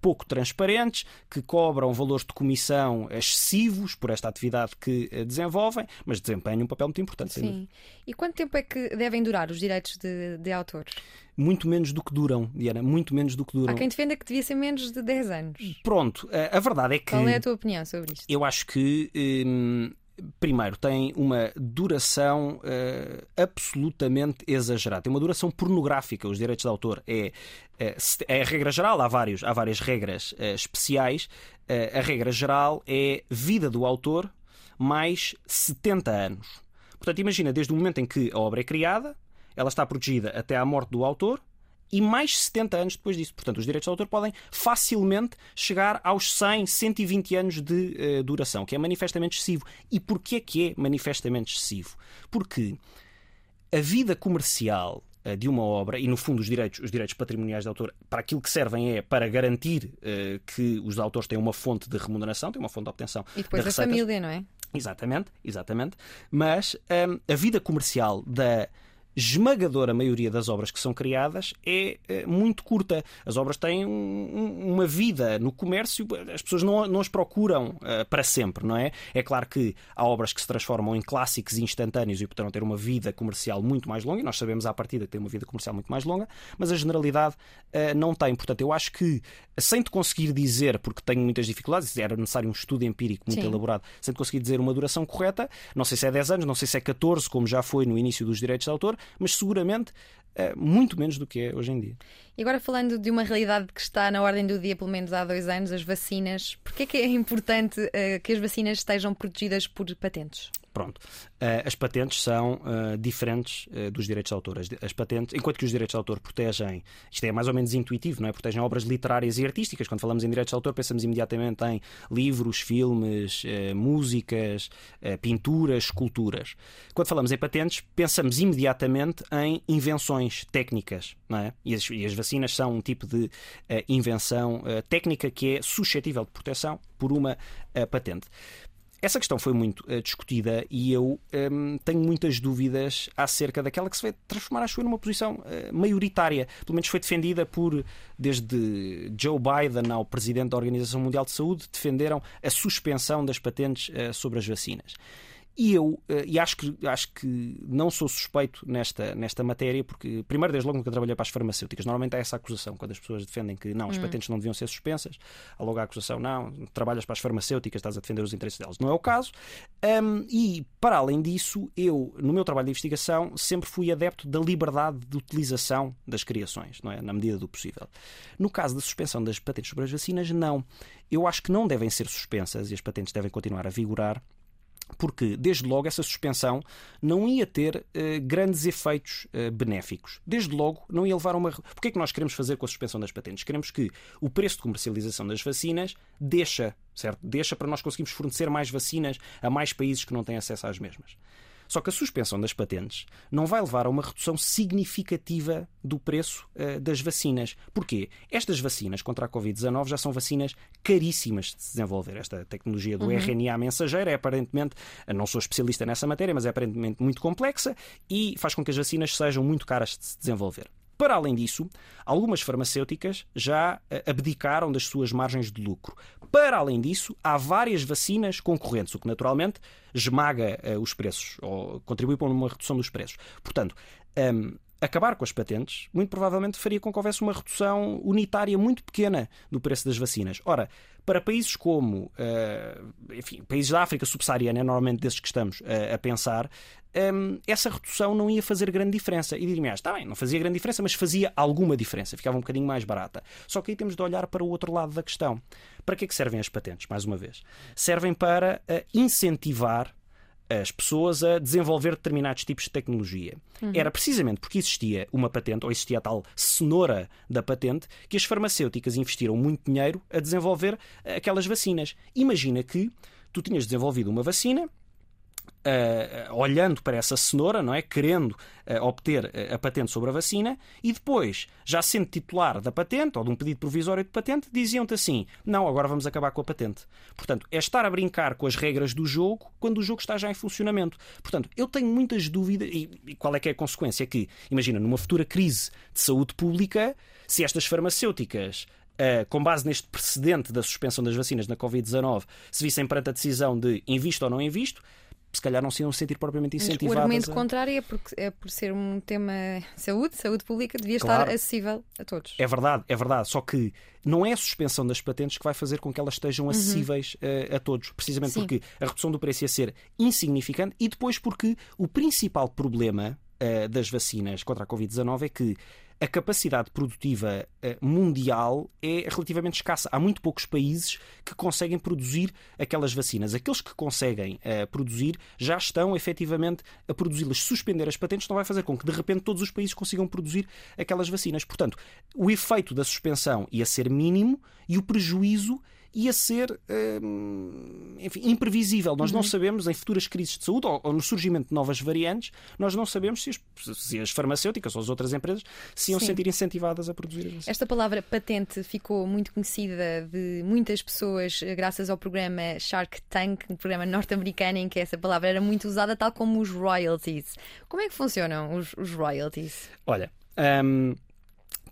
pouco transparentes, que cobram valores de comissão excessivos por esta atividade que que eh, desenvolvem, mas desempenham um papel muito importante. Sim. E quanto tempo é que devem durar os direitos de, de autor? muito menos do que duram, Diana, muito menos do que duram. Há quem defenda que devia ser menos de 10 anos. Pronto, a, verdade é que. Qual é a tua opinião sobre isto? Eu acho que. Hum, primeiro, tem uma duração uh, absolutamente exagerada. Tem uma duração pornográfica. Os direitos de autor é, é, é a regra geral. Há, vários, há várias regras uh, especiais. Uh, a regra geral é vida do autor mais 70 anos. Portanto, imagina, desde o momento em que a obra é criada, ela está protegida até à morte do autor e mais 70 anos depois disso. Portanto, os direitos de autor podem facilmente chegar aos 100, 120 anos de uh, duração, que é manifestamente excessivo. E porquê que é manifestamente excessivo? Porque a vida comercial eh, de uma obra e no fundo os direitos os direitos patrimoniais de autor para aquilo que servem é para garantir uh, que os autores têm uma fonte de remuneração têm uma fonte de obtenção e depois de a família não é Exatamente, exatamente. Mas um, a vida comercial da esmagadora maioria das obras que são criadas é, é muito curta. As obras têm um, uma vida no comércio, as pessoas não, não as procuram uh, para sempre, não é? É claro que há obras que se transformam em clássicos instantâneos e poderão ter uma vida comercial muito mais longa, e nós sabemos à partida que tem uma vida comercial muito mais longa, mas a generalidade uh, não tem. Portanto, eu acho que, sem te conseguir dizer, porque tenho muitas dificuldades, era necessário um estudo empírico muito Sim. elaborado, sem te conseguir dizer uma duração correta, não sei se é 10 anos, não sei se é 14, como já foi no início dos direitos de autor, mas seguramente eh, muito menos do que é hoje em dia. E agora falando de uma realidade que está na ordem do dia, pelo menos há dois anos, as vacinas, porquê é que é importante uh, que as vacinas estejam protegidas por patentes? Pronto. Uh, as patentes são uh, diferentes uh, dos direitos de autor. As, as, patentes, enquanto que os direitos de autor protegem, isto é mais ou menos intuitivo, não é? Protegem obras literárias e artísticas. Quando falamos em direitos de autor, pensamos imediatamente em livros, filmes, músicas, pinturas, esculturas. Quando falamos em patentes, pensamos imediatamente em invenções técnicas, não é? E as, e as vacinas são um tipo de invenção técnica que é suscetível de proteção por uma patente. Essa questão foi muito uh, discutida e eu um, tenho muitas dúvidas acerca daquela que se vai transformar, acho eu, numa posição uh, maioritária. Pelo menos foi defendida por, desde Joe Biden ao presidente da Organização Mundial de Saúde, defenderam a suspensão das patentes uh, sobre as vacinas. E eu eh, e acho, que, acho que não sou suspeito nesta, nesta matéria, porque, primeiro, desde logo nunca trabalhei para as farmacêuticas. Normalmente há essa acusação, quando as pessoas defendem que não, as hum. patentes não deviam ser suspensas, há logo a acusação, não, trabalhas para as farmacêuticas, estás a defender os interesses delas. Não é o caso. Um, e, para além disso, eu, no meu trabalho de investigação, sempre fui adepto da liberdade de utilização das criações, não é? na medida do possível. No caso da suspensão das patentes sobre as vacinas, não. Eu acho que não devem ser suspensas e as patentes devem continuar a vigorar porque, desde logo, essa suspensão não ia ter uh, grandes efeitos uh, benéficos. Desde logo, não ia levar a uma. O que é que nós queremos fazer com a suspensão das patentes? Queremos que o preço de comercialização das vacinas deixa, certo? Deixa para nós conseguirmos fornecer mais vacinas a mais países que não têm acesso às mesmas. Só que a suspensão das patentes não vai levar a uma redução significativa do preço uh, das vacinas. Porquê? Estas vacinas contra a Covid-19 já são vacinas caríssimas de se desenvolver. Esta tecnologia do uhum. RNA mensageiro é aparentemente, não sou especialista nessa matéria, mas é aparentemente muito complexa e faz com que as vacinas sejam muito caras de se desenvolver. Para além disso, algumas farmacêuticas já eh, abdicaram das suas margens de lucro. Para além disso, há várias vacinas concorrentes, o que naturalmente esmaga uh, os preços ou contribui para uma redução dos preços. Portanto, ehm, acabar com as patentes, muito provavelmente faria com que houvesse uma redução unitária muito pequena do preço das vacinas. Ora, para países como, uh, enfim, países da África subsaariana, é normalmente desses que estamos uh, a pensar, ehm, essa redução não ia fazer grande diferença. E diria-me, ah, está bem, não fazia grande diferença, mas fazia alguma diferença, ficava um bocadinho mais barata. Só que aí temos de olhar para o outro lado da questão. Para que é que servem as patentes, mais uma vez? Servem para uh, incentivar as pessoas a desenvolver determinados tipos de tecnologia. Uhum. Era precisamente porque existia uma patente, ou existia a tal cenoura da patente, que as farmacêuticas investiram muito dinheiro a desenvolver aquelas vacinas. Imagina que tu tinhas desenvolvido uma vacina uh, olhando para essa cenoura, não é? Querendo uh, obter a patente sobre a vacina e depois, já sendo titular da patente ou de um pedido provisório de patente, diziam-te assim: não, agora vamos acabar com a patente. Portanto, é estar a brincar com as regras do jogo quando o jogo está já em funcionamento. Portanto, eu tenho muitas dúvidas. E, e qual é que é a consequência? É que, imagina, numa futura crise de saúde pública, se estas farmacêuticas Uh, com base neste precedente da suspensão das vacinas na Covid-19, se vissem perante a decisão de invisto ou não invisto, se calhar não se iam sentir propriamente incentivadas. O argumento a... contrário é, porque, é por ser um tema saúde, saúde pública, devia claro. estar acessível a todos. É verdade, é verdade. Só que não é a suspensão das patentes que vai fazer com que elas estejam uhum. acessíveis uh, a todos. Precisamente Sim. porque a redução do preço ia ser insignificante e depois porque o principal problema uh, das vacinas contra a Covid-19 é que a capacidade produtiva eh, mundial é relativamente escassa. Há muito poucos países que conseguem produzir aquelas vacinas. Aqueles que conseguem uh, produzir já estão efetivamente a produzi-las. Suspender as patentes não vai fazer com que de repente todos os países consigam produzir aquelas vacinas. Portanto, o efeito da suspensão ia ser mínimo e o prejuízo ia ser hum, enfim, imprevisível. Nós uhum. não sabemos, em futuras crises de saúde ou, ou, no surgimento de novas variantes, nós não sabemos se as, se as farmacêuticas ou as outras empresas se iam Sim. sentir incentivadas a produzir. Esta palavra patente ficou muito conhecida de muitas pessoas graças ao programa Shark Tank, um programa norte-americano em que essa palavra era muito usada, tal como os royalties. Como é que funcionam os, os royalties? Olha. Um,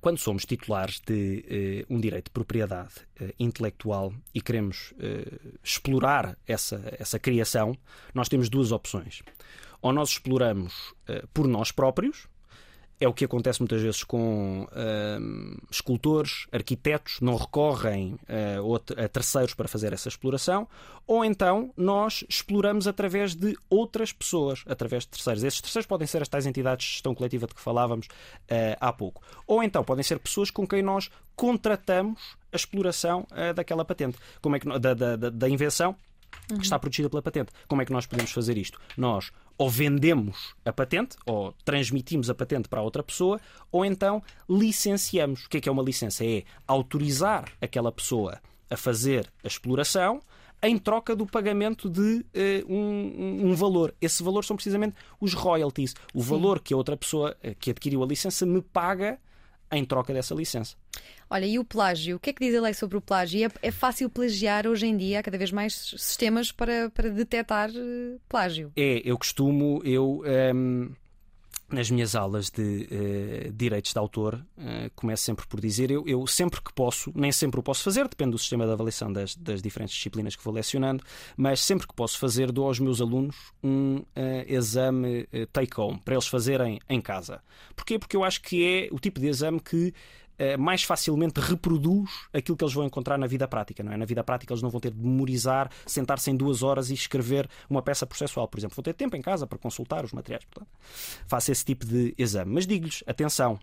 quando somos titulares de uh, um direito de propriedade uh, intelectual e queremos uh, explorar essa, essa criação, nós temos duas opções. Ou nós exploramos por nós próprios, é o que acontece muitas vezes com uh, escultores, arquitetos, não recorrem uh, a terceiros para fazer essa exploração, ou então nós exploramos através de outras pessoas, através de terceiros. Esses terceiros podem ser as tais entidades de gestão coletiva de que falávamos uh, há pouco, ou então podem ser pessoas com quem nós contratamos a exploração uh, daquela patente, como é que, da, da, da invenção que está protegida pela patente. Como é que nós podemos fazer isto? Nós ou vendemos a patente, ou transmitimos a patente para outra pessoa, ou então licenciamos. O que é que é uma licença? É autorizar aquela pessoa a fazer a exploração em troca do pagamento de uh, um, um, valor. Esse valor são precisamente os royalties. O Sim. valor que a outra pessoa uh, que adquiriu a licença me paga em troca dessa licença. Olha, e o plágio? O que é que diz a lei sobre o plágio? É, é fácil plagiar hoje em dia? Há cada vez mais sistemas para, para detectar uh, plágio. É, eu costumo, eu. Ehm, nas minhas aulas de uh, direitos de autor, uh, começo sempre por dizer: eu, eu, sempre que posso, nem sempre o posso fazer, depende do sistema de avaliação das, das diferentes disciplinas que vou lecionando, mas sempre que posso fazer, dou aos meus alunos um uh, exame take-home para eles fazerem em casa. Porquê? Porque eu acho que é o tipo de exame que eh, mais facilmente reproduz aquilo que eles vão encontrar na vida prática. Não é? Na vida prática eles não vão ter de memorizar, sentar-se em duas horas e escrever uma peça processual, por exemplo. Vão ter tempo em casa para consultar os materiais. Portanto, faça esse tipo de exame. Mas digo-lhes, atenção,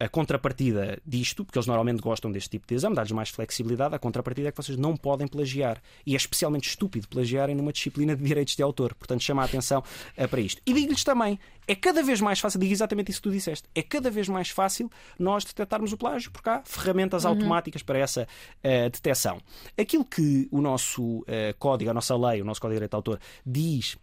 a contrapartida disto, porque eles normalmente gostam deste tipo de exame, dá-lhes mais flexibilidade, a contrapartida é que vocês não podem plagiar. E é especialmente estúpido plagiarem numa disciplina de direitos de autor. Portanto, chama a atenção uh, para isto. E digo-lhes também, é cada vez mais fácil, digo exatamente isso que tu disseste, é cada vez mais fácil nós detectarmos o plágio, porque há ferramentas uhum. automáticas para essa uh, detecção. Aquilo que o nosso uh, código, a nossa lei, o nosso código de direito de autor diz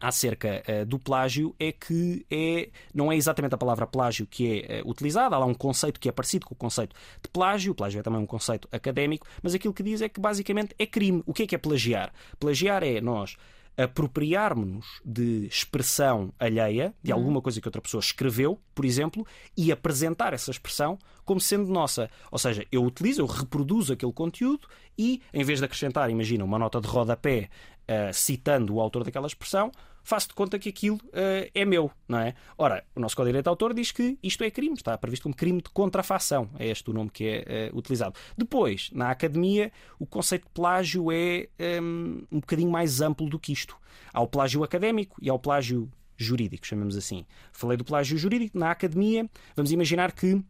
acerca uh, do plágio é que é, não é exatamente a palavra plágio que é uh, utilizada, há lá um conceito que é parecido com o conceito de plágio, o plágio é também um conceito académico, mas aquilo que diz é que basicamente é crime. O que é que é plagiar? Plagiar é nós apropriarmos-nos de expressão alheia, de uhum. alguma coisa que outra pessoa escreveu, por exemplo, e apresentar essa expressão como sendo nossa. Ou seja, eu utilizo, eu reproduzo aquele conteúdo e, em vez de acrescentar, imagina, uma nota de rodapé uh, citando o autor daquela expressão, faço de conta que aquilo uh, é meu, não é? Ora, o nosso Código de Direito de Autor diz que isto é crime, está previsto como crime de contrafação, é este o nome que é uh, utilizado. Depois, na academia, o conceito de plágio é um, ehm, um bocadinho mais amplo do que isto. Há o plágio académico e há o plágio jurídico, chamemos assim. Falei do plágio jurídico, na academia, vamos imaginar que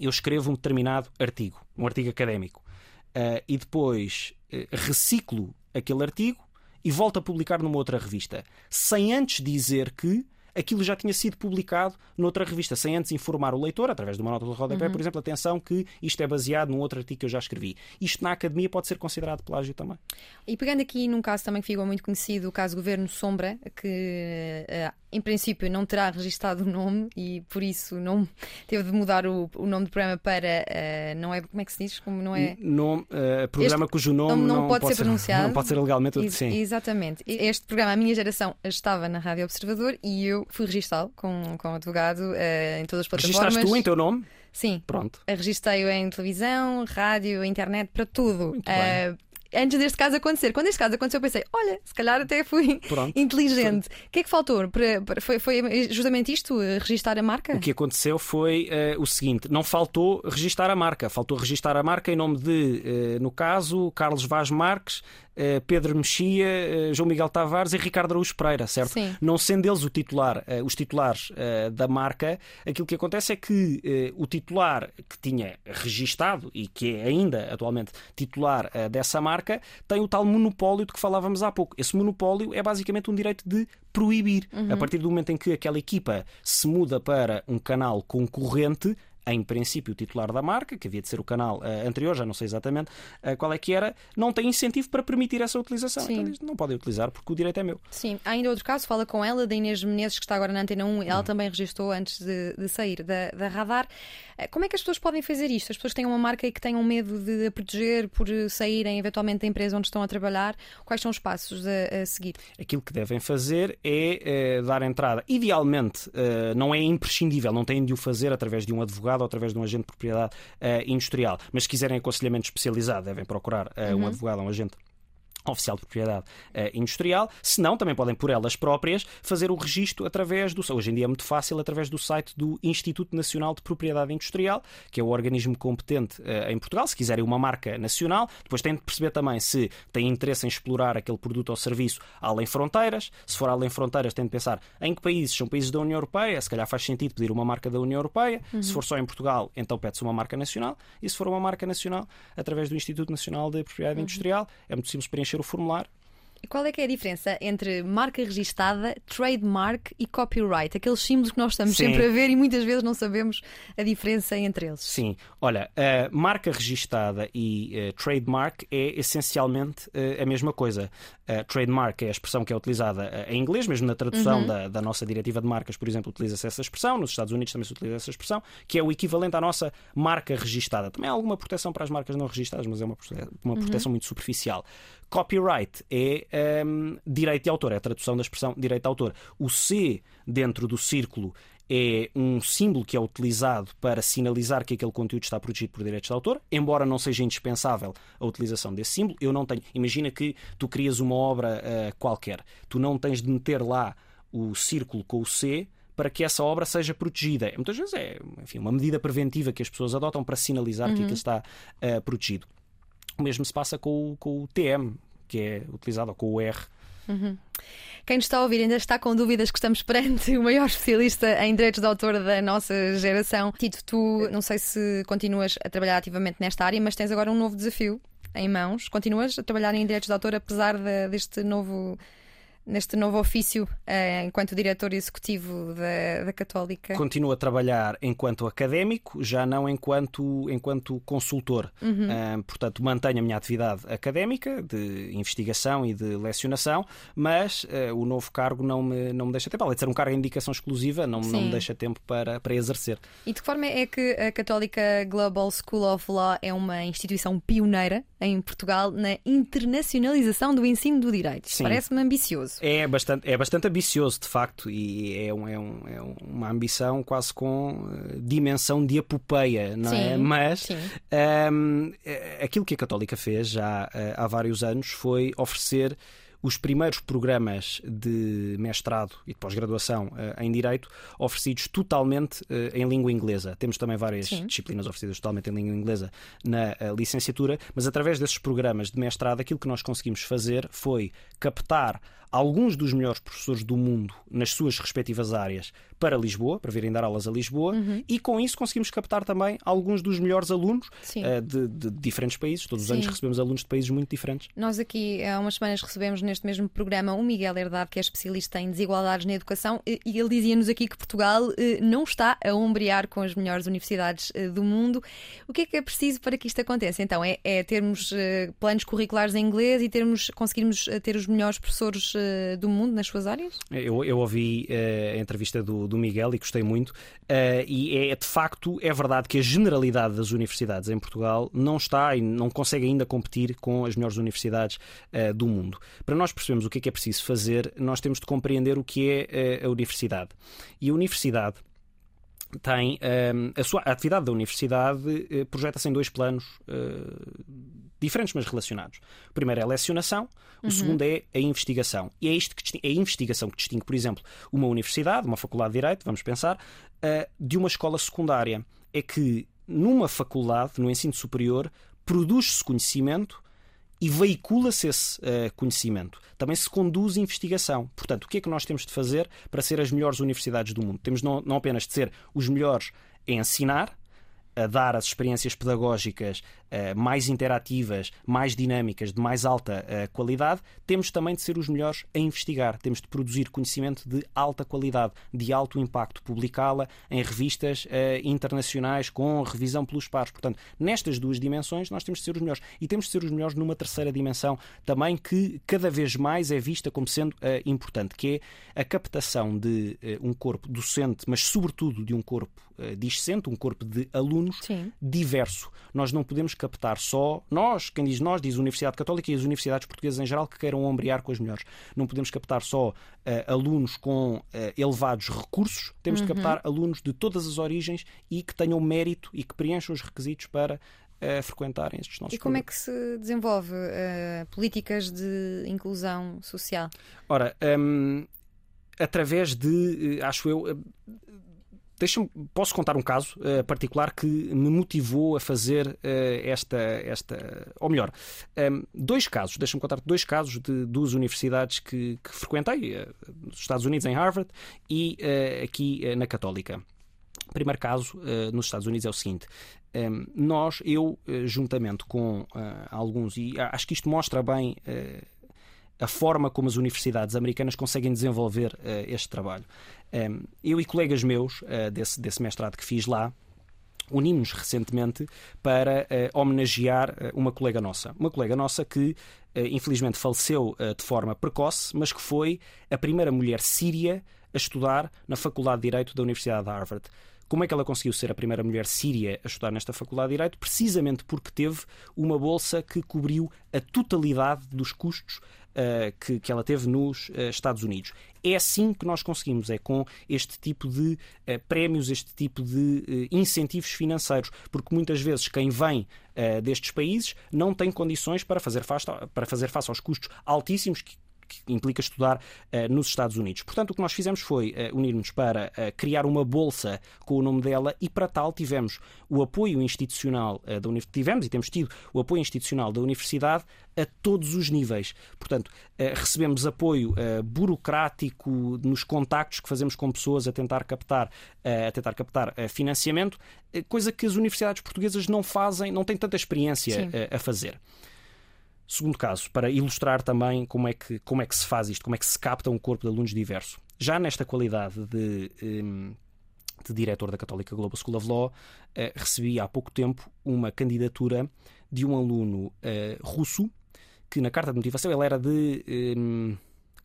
eu escrevo um determinado artigo, um artigo académico, uh, e depois reciclo aquele artigo e volta a publicar numa outra revista, sem antes dizer que aquilo já tinha sido publicado noutra revista, sem antes informar o leitor, através de uma nota de rodapé, uhum. por exemplo, atenção que isto é baseado num outro artigo que eu já escrevi. Isto na academia pode ser considerado plágio também. E pegando aqui num caso também que ficou muito conhecido, o caso Governo Sombra, que uh, em princípio não terá registado o nome e por isso não teve de mudar o, o nome do programa para uh, não é como é que se diz como não é nome uh, programa este cujo nome não, não pode, pode, ser pronunciado <laughs> não pode ser legalmente Ex sim exatamente este programa a minha geração estava na Rádio Observador e eu fui registá-lo com, com advogado uh, em todas as plataformas registaste tu em teu nome sim pronto registrei-o em televisão rádio internet para tudo Muito bem antes deste caso acontecer. Quando este caso aconteceu, eu pensei: olha, se calhar até fui <laughs> Pronto. inteligente. O que é que faltou? Foi, foi, justamente isto, eh, registar a marca? O que aconteceu foi uh, o seguinte: não faltou registar a marca, faltou registar a marca em nome de, uh, no caso, Carlos Vaz Marques, Pedro Mexia, João Miguel Tavares e Ricardo Araújo Pereira, certo? Sim. Não sendo eles o titular, os titulares da marca, aquilo que acontece é que o titular que tinha registado e que é ainda atualmente titular dessa marca marca tem o tal monopólio de que falávamos há pouco. Esse monopólio é basicamente um direito de proibir. Uhum. A partir do momento em que aquela equipa se muda para um canal concorrente, em princípio, o titular da marca, que havia de ser o canal uh, anterior, já não sei exatamente uh, qual é que era, não tem incentivo para permitir essa utilização. Sim. Então não podem utilizar porque o direito é meu. Sim, há ainda outro caso, fala com ela, da Inês Menezes, que está agora na Antena 1, ela hum. também registrou antes de, de sair da, da radar. Eh, como é que as pessoas podem fazer isto? As pessoas têm uma marca e que tenham medo de a proteger por saírem eventualmente da empresa onde estão a trabalhar. Quais são os passos a, a seguir? Aquilo que devem fazer é, dar entrada. Idealmente, não é imprescindível, não têm de o fazer através de um advogado ou através de um agente de propriedade uh, industrial. Mas se quiserem aconselhamento especializado, devem procurar uh, um uhum. advogado, um agente oficial de propriedade uh, industrial, se não, também podem por elas próprias fazer o registro através do, hoje em dia é muito fácil, através do site do Instituto Nacional de Propriedade Industrial, que é o organismo competente uh, em Portugal, se quiserem uma marca nacional, depois têm de perceber também se têm interesse em explorar aquele produto ou serviço além fronteiras, se for além fronteiras têm de pensar em que países são países da União Europeia, se calhar faz sentido pedir uma marca da União Europeia, uhum. se for só em Portugal, então pede-se uma marca nacional, e se for uma marca nacional, através do Instituto Nacional de Propriedade uhum. Industrial, é muito simples preencher preencher o formulário. E qual é que é a diferença entre marca registada, trademark e copyright? Aqueles símbolos que nós estamos Sim. sempre a ver e muitas vezes não sabemos a diferença entre eles. Sim, olha, a marca registada e uh, trademark é essencialmente uh, a mesma coisa. Uh, trademark é a expressão que é utilizada em inglês, mesmo na tradução uhum. da, da, nossa diretiva de marcas, por exemplo, utiliza-se essa expressão. Nos Estados Unidos também se utiliza essa expressão, que é o equivalente à nossa marca registada. Também há alguma proteção para as marcas não registadas, mas é uma, uma uhum. proteção uhum. muito superficial. Copyright é um, direito de autor, é a tradução da expressão direito de autor. O C dentro do círculo é um símbolo que é utilizado para sinalizar que aquele conteúdo está protegido por direitos de autor, embora não seja indispensável a utilização desse símbolo. Eu não tenho. Imagina que tu crias uma obra uh, qualquer, tu não tens de meter lá o círculo com o C para que essa obra seja protegida. Muitas vezes é enfim, uma medida preventiva que as pessoas adotam para sinalizar uhum. que aquilo está uh, protegido. O mesmo se passa com o, com o TM, que é utilizado, ou com o R. Uhum. Quem nos está a ouvir ainda está com dúvidas que estamos perante <laughs> o maior especialista em direitos de autor da nossa geração. Tito, tu não sei se continuas a trabalhar ativamente nesta área, mas tens agora um novo desafio em mãos. Continuas a trabalhar em direitos de autor apesar de, deste novo neste novo ofício uh, enquanto diretor executivo da, da Católica? Continuo a trabalhar enquanto académico, já não enquanto, enquanto consultor. Uhum. Uh, portanto, mantenho a minha atividade académica de investigação e de lecionação, mas uh, o novo cargo não me, não me deixa tempo. Além de ser um cargo de indicação exclusiva, não, não me deixa tempo para, para exercer. E de que forma é que a Católica Global School of Law é uma instituição pioneira em Portugal na internacionalização do ensino do direito? Parece-me ambicioso. É bastante, é bastante ambicioso, de facto, e é, um, é, um, é uma ambição quase com uh, dimensão de epopeia, não é? sim, é? Mas um, ehm, eh, aquilo que a Católica fez já uh, há vários anos foi oferecer os primeiros programas de mestrado e de pós-graduação uh, em Direito oferecidos totalmente uh, em língua inglesa. Temos também várias Sim. disciplinas oferecidas totalmente em língua inglesa na uh, licenciatura, mas através desses programas de mestrado, aquilo que nós conseguimos fazer foi captar alguns dos melhores professores do mundo nas suas respectivas áreas para Lisboa, para virem dar aulas a Lisboa, uhum. e com isso conseguimos captar também alguns dos melhores alunos uh, de, de, diferentes países. Todos Sim. os anos recebemos alunos de países muito diferentes. Nós aqui há umas semanas recebemos neste mesmo programa o Miguel Herdade, que é especialista em desigualdades na educação, e ele dizia-nos aqui que Portugal eh, não está a ombrear com as melhores universidades eh, do mundo. O que é que é preciso para que isto aconteça? Então, é, é termos planos curriculares em inglês e termos, conseguirmos ter os melhores professores do mundo nas suas áreas? Eu, eu ouvi a entrevista do, do Miguel e gostei muito. Uh, e é de facto é verdade que a generalidade das universidades em Portugal não está e não consegue ainda competir com as melhores universidades uh, do mundo. Para nós percebermos o que é que é preciso fazer, nós temos de compreender o que é uh, a universidade. E a universidade tem a sua a atividade da universidade projeta-se em dois planos diferentes, mas relacionados. O primeiro é a lecionação, o uhum. segundo é a investigação. E é isto que é a investigação que distingue, por exemplo, uma universidade, uma faculdade de Direito, vamos pensar, uh, de uma escola secundária. É que numa faculdade, no ensino superior, produz-se conhecimento e veicula-se esse uh, conhecimento. Também se conduz investigação. Portanto, o que é que nós temos de fazer para ser as melhores universidades do mundo? Temos não, não apenas de ser os melhores em ensinar, a dar as experiências pedagógicas uh, mais interativas, mais dinâmicas, de mais alta uh, qualidade, temos também de ser os melhores a investigar. Temos de produzir conhecimento de alta qualidade, de alto impacto, publicá-la em revistas uh, internacionais com revisão pelos pares. Portanto, nestas duas dimensões, nós temos de ser os melhores. E temos de ser os melhores numa terceira dimensão também, que cada vez mais é vista como sendo importante, que é a captação de um corpo docente, mas sobretudo de um corpo discente, um corpo de alunos Sim. diverso. Nós não podemos captar só nós, quem diz nós, diz a Universidade Católica e as universidades portuguesas em geral que queiram ombrear com as melhores. Não podemos captar só uh, alunos com uh, elevados recursos, temos uhum. de captar alunos de todas as origens e que tenham mérito e que preencham os requisitos para uh, frequentarem estes nossos E como é que se desenvolve políticas de inclusão social? Ora, um, através de, acho eu, deixa posso contar um caso uh, particular que me motivou a fazer uh, esta, esta. Ou melhor, um, ehm, dois casos, deixa-me contar dois casos de duas universidades que, que frequentei, uh, nos Estados Unidos, em Harvard, e aqui na Católica. O primeiro caso nos Estados Unidos é o seguinte: um, ehm, nós, eu, juntamente com alguns, e acho que isto mostra bem a forma como as universidades americanas conseguem desenvolver uh, este trabalho. Um, eu e colegas meus uh, desse, desse mestrado que fiz lá, unimos recentemente para uh, homenagear uma colega nossa. Uma colega nossa que, infelizmente, faleceu de forma precoce, mas que foi a primeira mulher síria a estudar na Faculdade de Direito da Universidade de Harvard. Como é que ela conseguiu ser a primeira mulher síria a estudar nesta Faculdade de Direito? Precisamente porque teve uma bolsa que cobriu a totalidade dos custos Uh, que, que, ela teve nos uh, Estados Unidos. É assim que nós conseguimos, é com este tipo de uh, prémios, este tipo de incentivos financeiros, porque muitas vezes quem vem destes países não tem condições para fazer face, para fazer face aos custos altíssimos que, que implica estudar uh, nos Estados Unidos. Portanto, o que nós fizemos foi uh, unir-nos para uh, criar uma bolsa com o nome dela e, para tal, tivemos o apoio institucional da universidade, tivemos e temos tido o apoio institucional da universidade a todos os níveis. Portanto, recebemos apoio burocrático nos contactos que fazemos com pessoas a tentar captar, a tentar captar financiamento, coisa que as universidades portuguesas não fazem, não têm tanta experiência a fazer. Segundo caso, para ilustrar também como é, que, como é que se faz isto, como é que se capta um corpo de alunos diverso. Já nesta qualidade de, hum, de diretor da Católica Global School of Law, eh, recebi há pouco tempo uma candidatura de um aluno eh, russo que na carta de motivação ele era de um,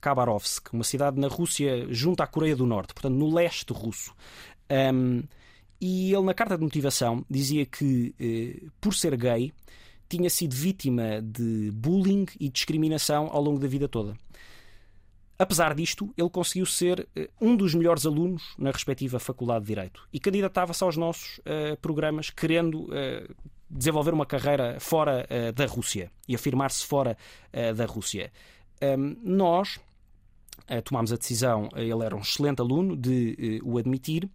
Khabarovsk, uma cidade na Rússia junto à Coreia do Norte, portanto no leste russo. Um, e ele na carta de motivação dizia que, eh, por ser gay, tinha sido vítima de bullying e discriminação ao longo da vida toda. Apesar disto, ele conseguiu ser uh, um dos melhores alunos na respectiva Faculdade de Direito e candidatava-se aos nossos uh, programas querendo uh, desenvolver uma carreira fora da Rússia e afirmar-se fora da Rússia. Um, nós tomámos a decisão, ele era um excelente aluno, de o admitir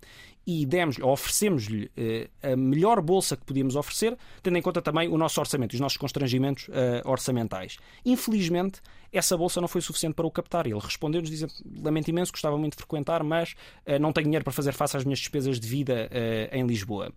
e demos oferecemos-lhe eh, a melhor bolsa que podíamos oferecer, tendo em conta também o nosso orçamento, os nossos constrangimentos uh, orçamentais. Infelizmente, essa bolsa não foi suficiente para o captar. Ele respondeu-nos dizendo: Lamento imenso, gostava muito de frequentar, mas uh, não tenho dinheiro para fazer face às minhas despesas de vida em Lisboa.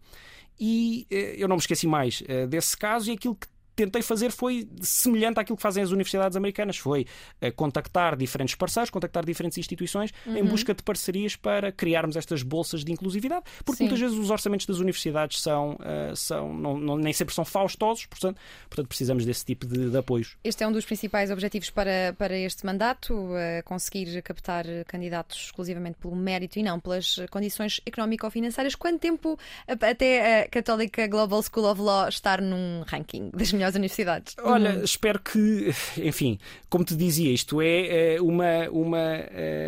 E eu não me esqueci mais desse caso e aquilo que tentei fazer foi semelhante àquilo que fazem as universidades americanas, foi uh, contactar diferentes parceiros, contactar diferentes instituições uhum. em busca de parcerias para criarmos estas bolsas de inclusividade, porque Sim. muitas vezes os orçamentos das universidades são, uh, são não, não, nem sempre são faustosos, portanto, portanto precisamos desse tipo de, de apoios. Este é um dos principais objetivos para, para este mandato, uh, conseguir captar candidatos exclusivamente pelo mérito e não pelas condições económico-financeiras. Quanto tempo até a Católica Global School of Law estar num ranking das melhores melhores universidades. Olha, uhum. espero que, enfim, como te dizia, isto é, é uma, uma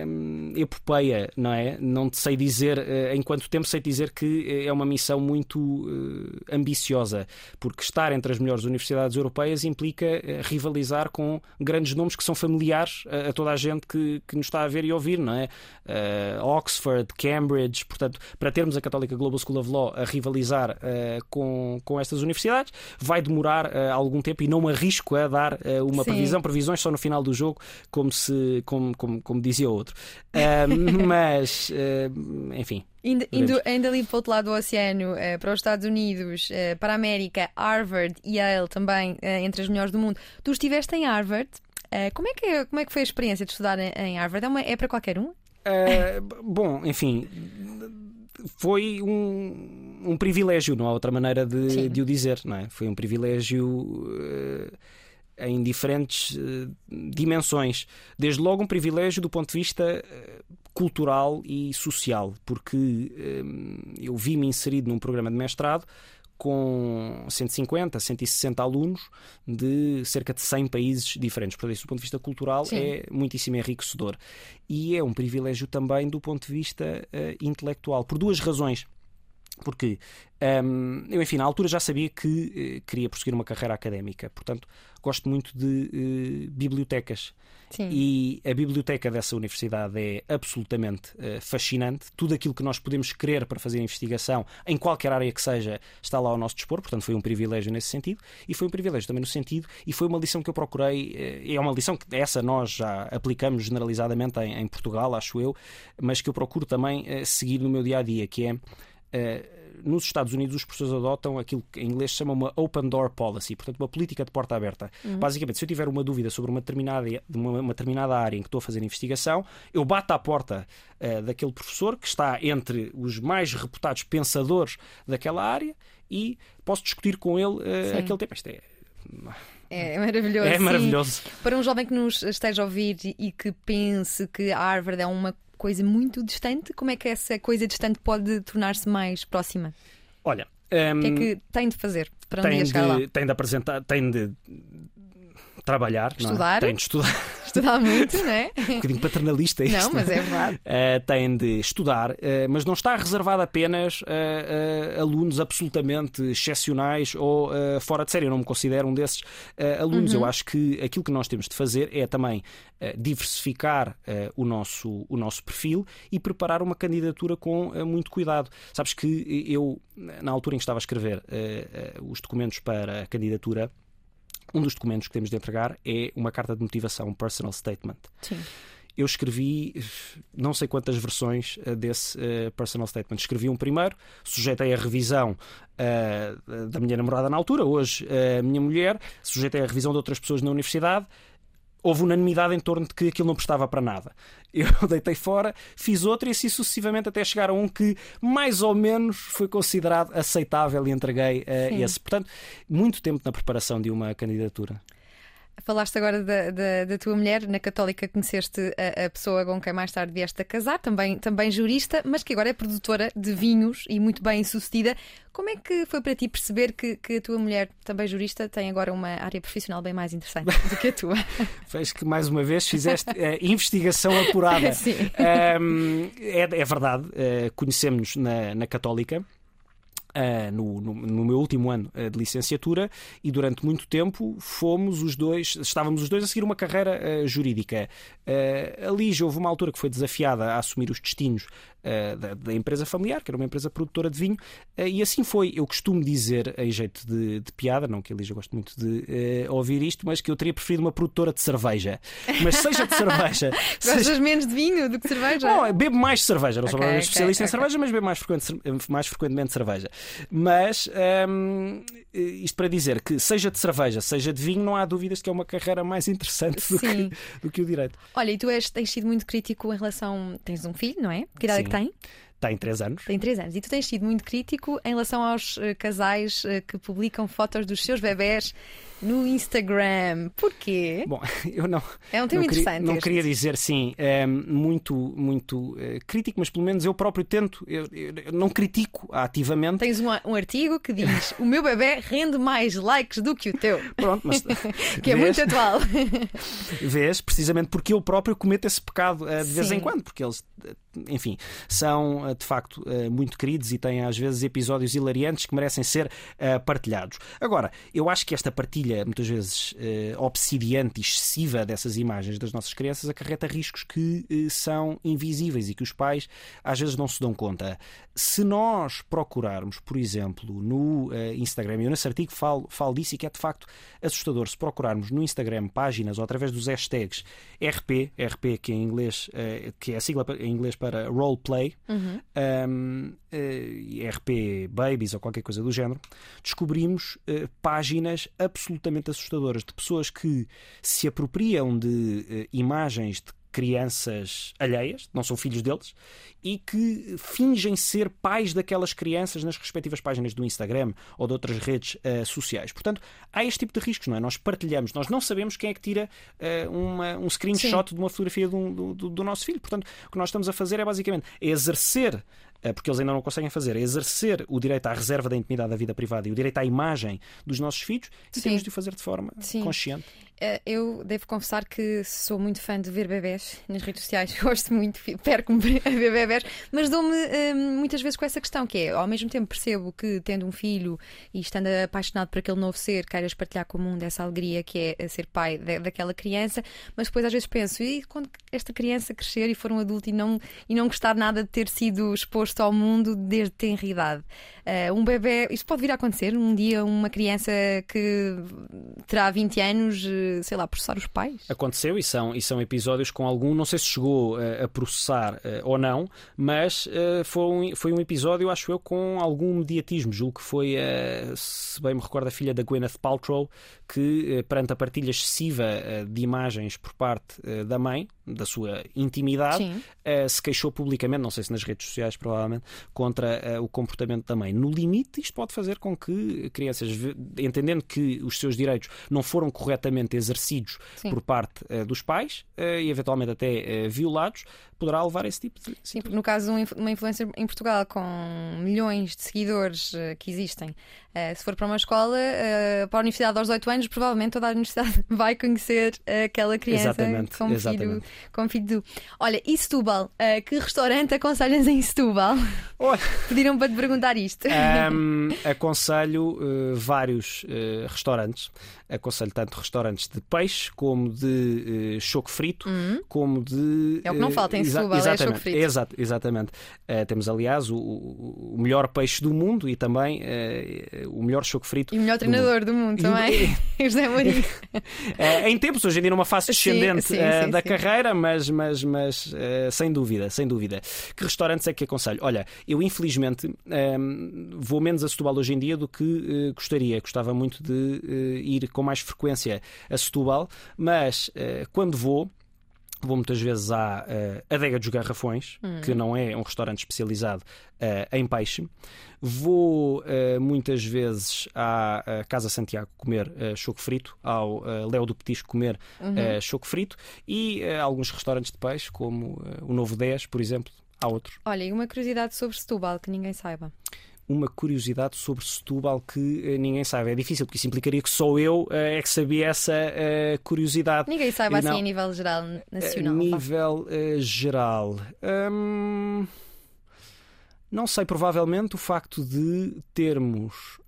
um, epopeia, não é? Não te sei dizer eh, em quanto tempo, sei dizer que é uma missão muito uh, ambiciosa, porque estar entre as melhores universidades europeias implica uh, rivalizar com grandes nomes que são familiares a, a, toda a gente que, que nos está a ver e ouvir, não é? Uh, Oxford, Cambridge, portanto, para termos a Católica Global School of Law a rivalizar com, com estas universidades, vai demorar algum tempo e não me arrisco a dar uh, uma Sim. previsão. Previsões só no final do jogo, como, se, como, como, como dizia outro. <laughs> Uh, mas, uh, enfim. Indo, indo, indo, ali para o outro lado do oceano, para os Estados Unidos, para a América, Harvard e Yale também entre as melhores do mundo. Tu estiveste em Harvard. como, é que, como é que foi a experiência de estudar em Harvard? É, uma, é para qualquer um? bom, enfim, foi um, um privilégio, não há outra maneira de, de o dizer, não é? Foi um privilégio uh, em diferentes uh, dimensões. Desde logo, um privilégio do ponto de vista uh, cultural e social, porque eu vi-me inserido num programa de mestrado com 150, 160 alunos de cerca de 100 países diferentes. Portanto, isso do ponto de vista cultural Sim. é muitíssimo enriquecedor. E é um privilégio também do ponto de vista uh, intelectual, por duas razões. Porque um, eu, enfim, na altura já sabia que uh, queria prosseguir uma carreira académica, portanto, gosto muito de uh, bibliotecas. Sim. E a biblioteca dessa universidade é absolutamente uh, fascinante. Tudo aquilo que nós podemos querer para fazer investigação, em qualquer área que seja, está lá ao nosso dispor. Portanto, foi um privilégio nesse sentido. E foi um privilégio também no sentido, e foi uma lição que eu procurei. É uma lição que essa nós já aplicamos generalizadamente em, em Portugal, acho eu, mas que eu procuro também seguir no meu dia a dia, que é nos Estados Unidos os professores adotam aquilo que em inglês se chama uma open door policy, portanto uma política de porta aberta. Uhum. Basicamente, se eu tiver uma dúvida sobre uma determinada, uma, uma determinada área em que estou a fazer investigação, eu bato à porta uh, daquele professor que está entre os mais reputados pensadores daquela área e posso discutir com ele uh, aquele tema. Isto é é maravilhoso. <laughs> É maravilhoso. Para um jovem que nos esteja a ouvir e que pense que a Harvard é uma coisa muito distante. Como é que essa coisa distante pode tornar-se mais próxima? Olha, um, o que é que tem de fazer para um tem dia chegar de, lá? Tem de apresentar, tem de trabalhar, estudar. É? Tem de estudar. Estudar muito, não é? <laughs> um bocadinho paternalista isto. Não, mas é verdade. Uh, <laughs> tem de estudar, uh, mas não está reservado apenas a, a alunos absolutamente excepcionais ou uh, fora de série. Eu não me considero um desses alunos. Uhum. Eu acho que aquilo que nós temos de fazer é também diversificar o, nosso, o nosso perfil e preparar uma candidatura com muito cuidado. Sabes que eu, na altura em que estava a escrever os documentos para a candidatura, um dos documentos que temos de entregar é uma carta de motivação, um personal statement. Sim. Eu escrevi não sei quantas versões uh, desse uh, personal statement. Escrevi um primeiro, sujeitei a revisão uh, da minha namorada na altura, hoje a minha mulher, sujeitei a revisão de outras pessoas na universidade houve unanimidade em torno de que aquilo não prestava para nada. Eu <laughs> deitei fora, fiz outro e assim sucessivamente até chegar a um que mais ou menos foi considerado aceitável e entreguei uh, esse. Portanto, muito tempo na preparação de uma candidatura. Falaste agora da, da, da, tua mulher, na Católica conheceste a, a, pessoa com quem mais tarde vieste a casar, também, também jurista, mas que agora é produtora de vinhos e muito bem sucedida. Como é que foi para ti perceber que, que a tua mulher, também jurista, tem agora uma área profissional bem mais interessante <laughs> do que a tua? Vejo que mais uma vez fizeste uh, investigação apurada. <laughs> Sim. Um, é, é, verdade, uh, conhecemos-nos na, na Católica. Uh, no, no, no, meu último ano uh, de licenciatura e durante muito tempo fomos os dois, estávamos os dois a seguir uma carreira uh, jurídica. a Lígia houve uma altura que foi desafiada a assumir os destinos da, da, empresa familiar, que era uma empresa produtora de vinho, e assim foi. Eu costumo dizer, em jeito de, de piada, não que a Lígia goste muito de ouvir isto, mas que eu teria preferido uma produtora de cerveja. Mas seja de cerveja. <laughs> Gostas seja... menos de vinho do que cerveja? Não, bebo mais cerveja. Não sou okay, especialista okay, em cerveja, mas bebo mais, frequente, mais frequentemente cerveja. Mas um, isto para dizer que, seja de cerveja, seja de vinho, não há dúvidas que é uma carreira mais interessante do, que, do que, o direito. Olha, e tu és, tens sido muito crítico em relação. Tens um filho, não é? Que idade é que tem? Tem 3 anos. Tem 3 anos. E tu tens sido muito crítico em relação aos uh, casais uh, que publicam fotos dos seus bebés no Instagram. Porquê? Bom, <laughs> eu não. É um tema não interessante. Queria, não queria dizer, sim, é, muito, muito é, crítico, mas pelo menos eu próprio tento. Eu, eu não critico ativamente. Tens um, um artigo que diz: O meu bebê rende mais likes do que o teu. <laughs> Pronto, mas. <laughs> que é muito atual. Vês, precisamente porque eu próprio cometo esse pecado de vez sim. em quando, porque eles, enfim, são de facto muito queridos e têm às vezes episódios hilariantes que merecem ser partilhados. Agora, eu acho que esta partilha muitas vezes obsidiante e excessiva dessas imagens das nossas crianças acarreta riscos que são invisíveis e que os pais às vezes não se dão conta. Se nós procurarmos, por exemplo, no Instagram, eu nesse artigo falo, falo disso e que é de facto assustador, se procurarmos no Instagram páginas ou através dos hashtags RP, RP que é em inglês, que é a sigla em inglês para roleplay, uhum. um, RP Babies ou qualquer coisa do género, descobrimos páginas absolutamente assustadoras de pessoas que se apropriam de uh, imagens de crianças alheias, não são filhos deles, e que fingem ser pais daquelas crianças nas respectivas páginas do Instagram ou de outras redes uh, sociais. Portanto, há este tipo de riscos, não é? Nós partilhamos, nós não sabemos quem é que tira uh, uma, um screenshot Sim. de uma fotografia do, do, do, nosso filho. Portanto, o que nós estamos a fazer é basicamente exercer porque eles ainda não conseguem fazer, é exercer o direito à reserva da intimidade da vida privada e o direito à imagem dos nossos filhos e temos de o fazer de forma Sim. consciente. Eh, eu devo confessar que sou muito fã de ver bebés nas redes sociais, <laughs> gosto muito, perco-me <laughs> a ver bebés, mas dou-me hum, muitas vezes com essa questão, que é, ao mesmo tempo percebo que tendo um filho e estando apaixonado por aquele novo ser, queiras partilhar com o mundo essa alegria que é ser pai daquela criança, mas depois às vezes penso, e quando esta criança crescer e for um adulto e não, e não gostar nada de ter sido exposto ao mundo desde tenra idade? Uh, um bebê, isto pode vir a acontecer um dia, uma criança que terá 20 anos sei lá, processar os pais? Aconteceu e são, e são episódios com algum, não sei se chegou uh, a processar ou não, mas foi, um, foi um episódio, acho eu, com algum mediatismo. Julgo que foi, se bem me recordo, a filha da Gwyneth Paltrow que, perante a partilha excessiva de imagens por parte da mãe, da sua intimidade, se queixou publicamente, não sei se nas redes sociais, provavelmente, contra o comportamento da mãe. No limite, isto pode fazer com que crianças, entendendo que os seus direitos não foram corretamente exercidos Sim. por parte uh, dos pais uh, e eventualmente até uh, violados, poderá levar a esse tipo de. Sim, no caso, uma influência em Portugal com milhões de seguidores que existem, se for para uma escola, para a universidade aos 18 anos, provavelmente toda a universidade <laughs> vai conhecer aquela criança exatamente, como, exatamente. Filho, como filho do. Olha, e Setúbal? que restaurante aconselhas em Setúbal? <laughs> Pediram para te perguntar isto. Um, <laughs> aconselho uh, vários uh, restaurantes. Aconselho tanto restaurantes de peixe como de uh, choco frito, uhum. como de. É o que não falta em Setúbal, é choco frito. Exato, exatamente. temos, aliás, o, o, melhor peixe do mundo e também o melhor choco frito. E o melhor treinador do mundo, do mundo também. <laughs> José Mourinho. <laughs> em tempos, hoje em dia, numa fase descendente sim, sim, sim, da carreira, mas, mas, mas sem dúvida, sem dúvida. Que restaurantes é que aconselho? Olha, eu infelizmente vou menos a Setúbal hoje em dia do que uh, gostaria. Gostava muito de uh, ir com mais frequência a Setúbal, mas uh, quando vou. Vou muitas vezes à uh, Adega dos Garrafões, hum. que não é um restaurante especializado uh, em peixe. Vou uh, muitas vezes à Casa Santiago comer choco frito, ao Léo do Petisco comer uhum. choco frito e alguns restaurantes de peixe, como o Novo 10, por exemplo, há outros. Olha, e uma curiosidade sobre Setúbal que ninguém saiba uma curiosidade sobre Setúbal que uh, ninguém sabe. É difícil, porque isso implicaria que só eu uh, é que sabia essa uh, curiosidade. Ninguém sabe assim a nível geral nacional. A nível geral. Hum, não sei, provavelmente o facto de termos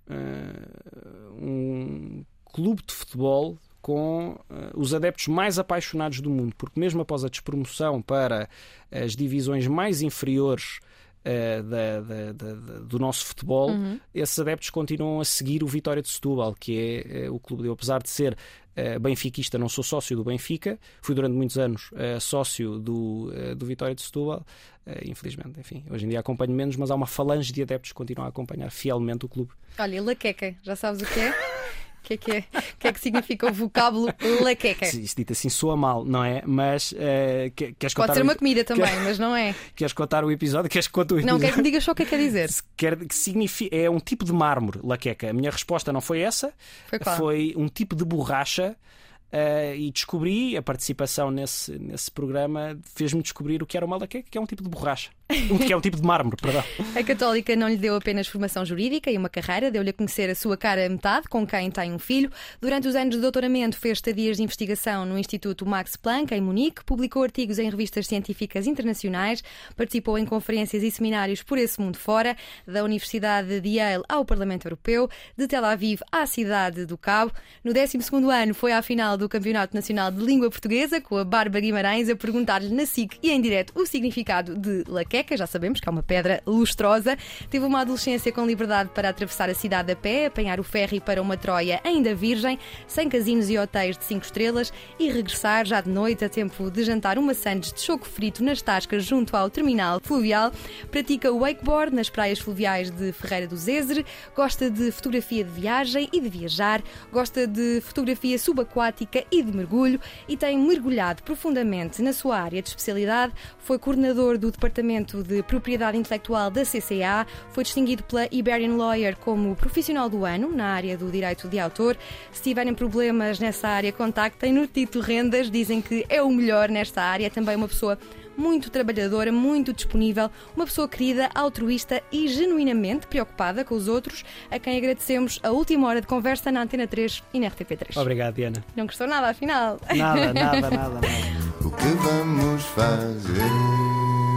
um clube de futebol com uh, os adeptos mais apaixonados do mundo, porque mesmo após a despromoção para as divisões mais inferiores uh, da, da, da, do nosso futebol, uhum. esses adeptos continuam a seguir o Vitória de Setúbal, que é uh, o clube. Eu, apesar de ser uh, benfiquista, não sou sócio do Benfica, fui durante muitos anos sócio do, do Vitória de Setúbal. infelizmente, enfim, hoje em dia acompanho menos, mas há uma falange de adeptos que continuam a acompanhar fielmente o clube. Olha, Laqueca, já sabes o que é? <laughs> que é que é? O que é que significa o vocábulo laqueca? Isto dito assim soa mal, não é? Mas uh, queres Pode ser uma comida também, quer... mas não é. Queres contar o episódio? Queres que conte o episódio? Não, quero que me digas só o que é que quer dizer. Quer que significa... É um tipo de mármore, laqueca. A minha resposta não foi essa. Foi qual? Foi um tipo de borracha Uh, e descobri a participação nesse, nesse programa fez-me descobrir o que era uma laqueca, que é um tipo de borracha. Um, que é um tipo de mármore, perdão. A Católica não lhe deu apenas formação jurídica e uma carreira, deu-lhe a conhecer a sua cara a metade, com quem tem um filho. Durante os anos de doutoramento, fez estadias de investigação no Instituto Max Planck, em Munique, publicou artigos em revistas científicas internacionais, participou em conferências e seminários por esse mundo fora, da Universidade de Yale ao Parlamento Europeu, de Tel Aviv à Cidade do Cabo. No 12 ano foi à final do Campeonato Nacional de Língua Portuguesa, com a Bárbara Guimarães a perguntar-lhe na SIC e em direto o significado de laqueca, já sabemos que é uma pedra lustrosa. Teve uma adolescência com liberdade para atravessar a cidade a pé, apanhar o ferry para uma Troia ainda virgem, sem casinos e hotéis de 5 estrelas e regressar já de noite a tempo de jantar uma sandes de choco frito nas tascas junto ao terminal fluvial. Pratica wakeboard nas praias fluviais de Ferreira do Zézer, gosta de fotografia de viagem e de viajar, gosta de fotografia subaquática e de mergulho e tem mergulhado profundamente na sua área de especialidade. Foi coordenador do Departamento de Propriedade Intelectual da CCA, foi distinguido pela Iberian Lawyer como profissional do ano na área do direito de autor. Se tiverem problemas nessa área, contactem no Tito Rendas, dizem que é o melhor nesta área, é também uma pessoa muito trabalhadora, muito disponível, uma pessoa querida, altruísta e genuinamente preocupada com os outros, a quem agradecemos a última hora de conversa na Antena 3 e na RTP3. Obrigado, Diana. Não gostou nada, afinal. Nada, nada, nada, <laughs> nada. o que vamos fazer?